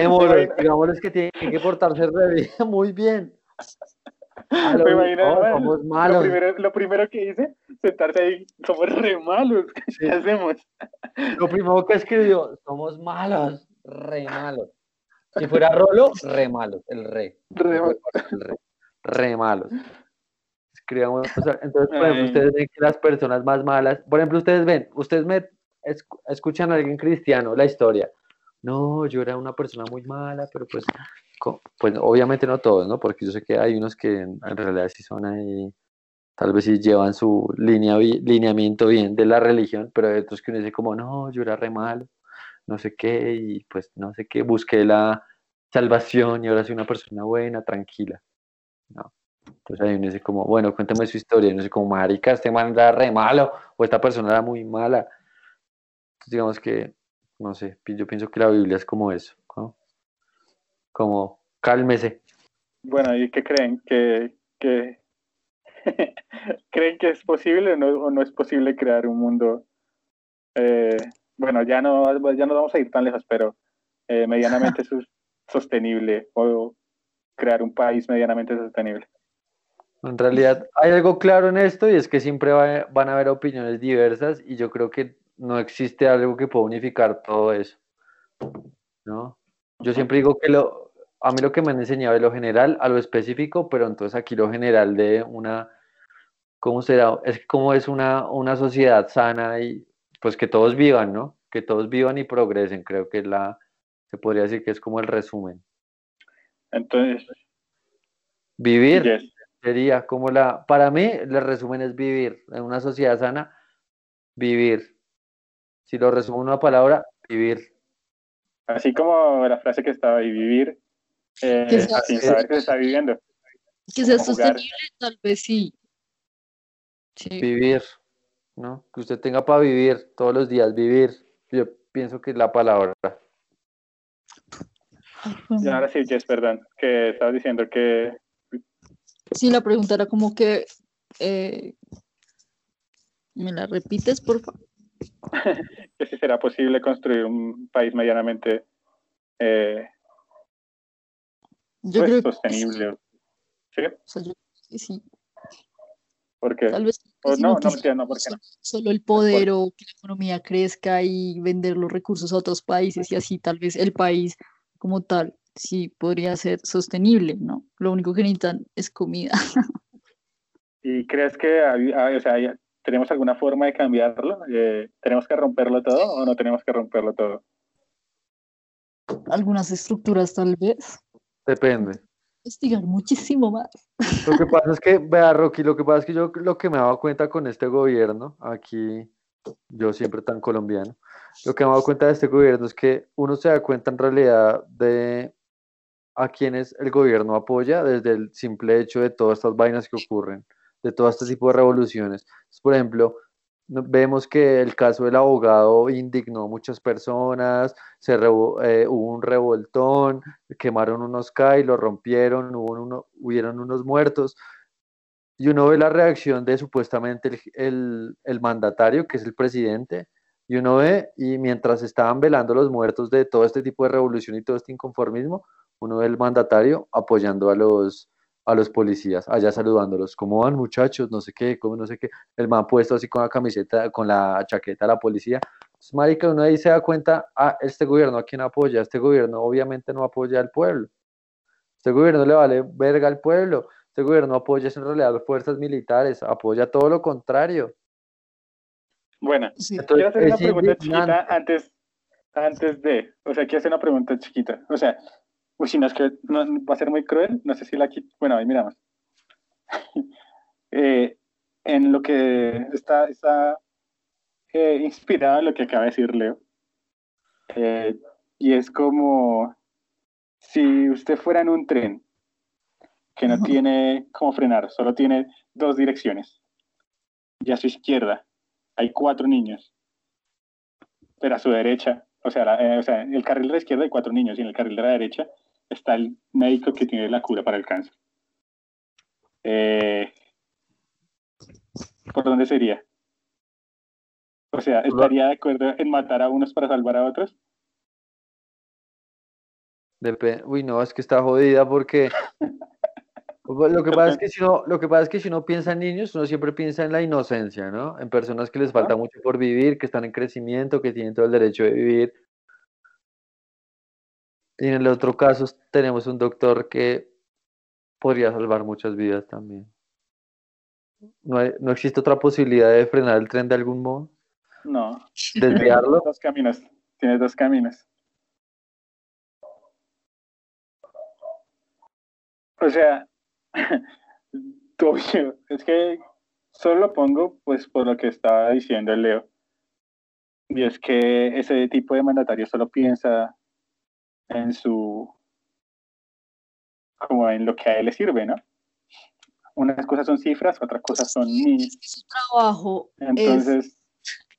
imagino- digámosles que tienen que portarse re bien, muy bien. A lo Me imagino, somos Lo malos. primero, lo primero que hice, sentarse ahí, somos re malos, ¿qué hacemos? Lo primero que escribió, somos malos, re malos. Si fuera Rolo, re malos, el re. Re malos. El re, re malos. Escribamos, o sea, entonces, por ejemplo, Ay. ustedes ven que las personas más malas, por ejemplo, ustedes ven, ustedes me escuchan a alguien cristiano la historia. No, yo era una persona muy mala, pero pues, pues obviamente no todos, ¿no? Porque yo sé que hay unos que en, realidad sí son ahí, tal vez sí llevan su línea, bi- lineamiento bien de la religión, pero hay otros que uno dice como, no, yo era re malo, no sé qué, y pues no sé qué, busqué la salvación y ahora soy una persona buena, tranquila. No. Entonces ahí uno dice como, bueno, cuéntame su historia, y uno dice como, marica, este man era re malo, o esta persona era muy mala. Entonces digamos que, no sé, yo pienso que la Biblia es como eso, ¿no? Como, cálmese. Bueno, ¿y qué creen? ¿Que, que... creen que es posible o no, o no es posible crear un mundo? eh, bueno, ya no, ya no vamos a ir tan lejos, pero eh, medianamente sostenible o crear un país medianamente sostenible. En realidad hay algo claro en esto y es que siempre va- van a haber opiniones diversas y yo creo que no existe algo que pueda unificar todo eso, ¿no? Yo siempre digo que lo, a mí lo que me han enseñado es lo general a lo específico, pero entonces aquí lo general de una, ¿cómo será? Es como es una, una sociedad sana y pues que todos vivan, ¿no? Que todos vivan y progresen, creo que es la, se podría decir que es como el resumen. Entonces, Vivir, yes. Sería como la, para mí, el resumen es vivir. En una sociedad sana, vivir. Si lo resumo en una palabra, vivir. Así como la frase que estaba ahí, vivir eh, Que sea- sin saber que se está viviendo. Que sea sostenible, tal vez sí. Sí. Vivir, ¿no? Que usted tenga para vivir todos los días, vivir. Yo pienso que es la palabra. Y ahora sí, Jess, perdón, que estabas diciendo que Sí, la pregunta era como que. eh, ¿Me la repites, por favor? Que si será posible construir un país medianamente eh, Yo pues, creo que sostenible. ¿Sí? o sea, yo sí. Porque Tal vez no, no, mentira, no, solo, no. solo el poder o que la economía crezca y vender los recursos a otros países y así tal vez el país como tal sí podría ser sostenible, ¿no? Lo único que necesitan es comida. ¿Y crees que hay- hay- o sea, hay- tenemos alguna forma de cambiarlo? Eh, ¿Tenemos que romperlo todo o no tenemos que romperlo todo? Algunas estructuras tal vez. Depende. Investigar muchísimo más. Lo que pasa es que, vea, Rocky, lo que pasa es que yo lo que me he dado cuenta con este gobierno, aquí, yo siempre tan colombiano, lo que me he dado cuenta de este gobierno es que uno se da cuenta en realidad de a quienes el gobierno apoya desde el simple hecho de todas estas vainas que ocurren, de todo este tipo de revoluciones. Entonces, por ejemplo, vemos que el caso del abogado indignó a muchas personas, se eh, hubo un revoltón, quemaron unos CAI, lo rompieron, hubo uno, hubieron unos muertos. Y uno ve la reacción de supuestamente el, el- el mandatario, que es el presidente, y uno ve, y mientras estaban velando los muertos de todo este tipo de revolución y todo este inconformismo, uno ve el mandatario apoyando a los, a los policías, allá saludándolos. ¿Cómo van muchachos? No sé qué, cómo no sé qué. El man puesto así con la camiseta, con la chaqueta de la policía. Entonces, marica, uno ahí se da cuenta, ah, este gobierno a quién apoya, este gobierno obviamente no apoya al pueblo. Este gobierno le vale verga al pueblo. Este gobierno apoya en realidad a las fuerzas militares, apoya todo lo contrario. Bueno, Sí. quiero hacer una pregunta chiquita antes, antes de, o sea, quiero hacer una pregunta chiquita. O sea, uy, si no es que no, va a ser muy cruel, no sé si la quito. Bueno, ahí miramos. Eh, en lo que está, está eh, inspirado en lo que acaba de decir Leo. Eh, y es como si usted fuera en un tren que no tiene cómo frenar, solo tiene dos direcciones. Y a su izquierda hay cuatro niños. Pero a su derecha, o sea, la- eh, o sea, en el carril de la izquierda hay cuatro niños y en el carril de la derecha está el médico que tiene la cura para el cáncer. Eh, ¿Por dónde sería? O sea, ¿estaría de acuerdo en matar a unos para salvar a otros? Uy, no, es que está jodida porque pues, lo que pasa es que si uno, lo que pasa es que si uno piensa en niños, uno siempre piensa en la inocencia, ¿no? En personas que les falta mucho por vivir, que están en crecimiento, que tienen todo el derecho de vivir. Y en el otro caso tenemos un doctor que podría salvar muchas vidas también. No, hay- no existe otra posibilidad de frenar el tren de algún modo, No. desviarlo. Dos caminos. Tienes dos caminos. O sea, es que solo lo pongo pues por lo que estaba diciendo el Leo. Y es que ese tipo de mandatario solo piensa en su como en lo que a él le sirve, ¿no? Unas cosas son cifras, otras cosas son niños. Su trabajo Entonces,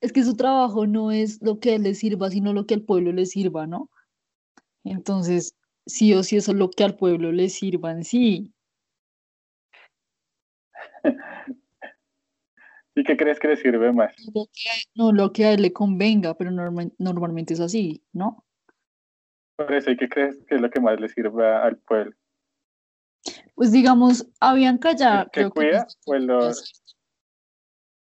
es que su trabajo no es lo que a él le sirva, sino lo que al pueblo le sirva, ¿no? Entonces, sí o sí eso es lo que al pueblo le sirva en sí. ¿y qué crees que le sirve más? Lo que a- no lo que a él le convenga, pero norma- normalmente es así, ¿no? ¿Y qué crees que es lo que más le sirve al pueblo? Pues digamos, Avianca ya ¿Que creo que no cuida o el ¿cierto?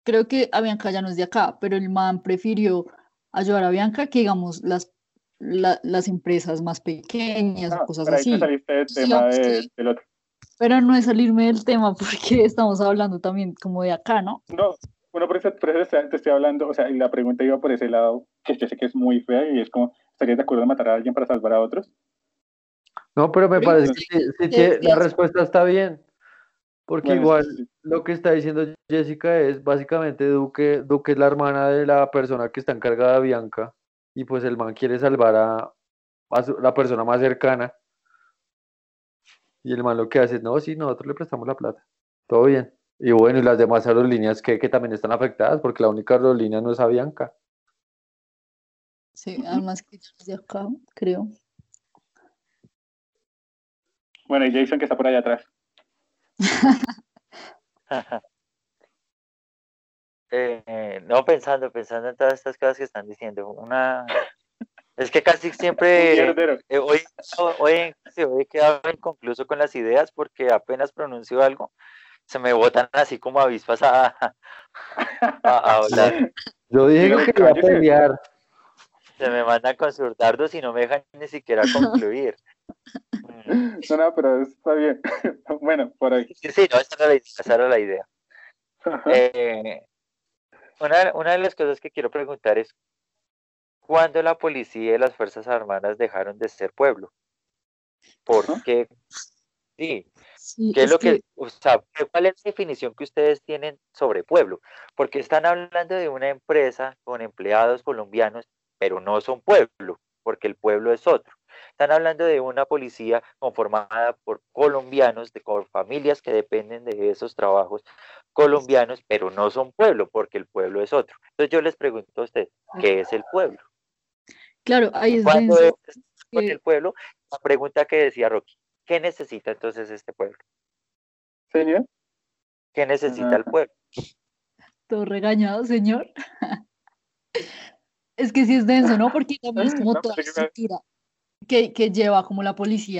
Creo que Avianca ya no es de acá, pero el man prefirió ayudar a Bianca que digamos las, la- las empresas más pequeñas Ah, o cosas ahí te así. saliste del tema vamos, de- sí. del otro. Pero no es salirme del tema porque estamos hablando también como de acá, ¿no? No, bueno, por eso, por eso te estoy hablando, o sea, y la pregunta iba por ese lado, que yo sé que es muy fea y es como, ¿estarías de acuerdo en matar a alguien para salvar a otros? No, pero me parece que sí- la respuesta está bien. Porque Bueno, igual sí, sí. lo que está diciendo Jessica es básicamente Duque, Duque es la hermana de la persona que está encargada de Bianca y pues el man quiere salvar a, a su- la persona más cercana. Y el man lo que hace es, no, sí, nosotros le prestamos la plata. Todo bien. Y bueno, y las demás aerolíneas que, que también están afectadas porque la única aerolínea no es Avianca. Sí, además que ya es de acá, creo. Bueno, y Jason que está por allá atrás. Eh, no, pensando, pensando en todas estas cosas que están diciendo. Una... Es que casi siempre... eh, hoy, hoy, sí, hoy he quedado inconcluso con las ideas porque apenas pronuncio algo, se me botan así como avispas a, a, a hablar. Yo dije que quería cállese. pelear. Se me mandan con sus dardos y no me dejan ni siquiera concluir. No, no, pero está bien. bueno, por ahí. Sí, sí, no, esa era la, esa era la idea. Eh, una, una de las cosas que quiero preguntar es, ¿cuándo la policía y las Fuerzas Armadas dejaron de ser pueblo? Porque, sí, Sí, ¿qué es es lo que, que- o sea, cuál es la definición que ustedes tienen sobre pueblo? Porque están hablando de una empresa con empleados colombianos, pero no son pueblo, porque el pueblo es otro. Están hablando de una policía conformada por colombianos, de por familias que dependen de esos trabajos colombianos, pero no son pueblo, porque el pueblo es otro. Entonces yo les pregunto a ustedes, ¿qué es el pueblo? Claro, ahí es ¿Cuándo es con el pueblo? La pregunta que decía Rocky, ¿qué necesita entonces este pueblo? Señor. ¿Qué necesita el pueblo? todo regañado, señor. Es que sí es denso, ¿no? Porque también es como No, toda la estructura que, que lleva como la policía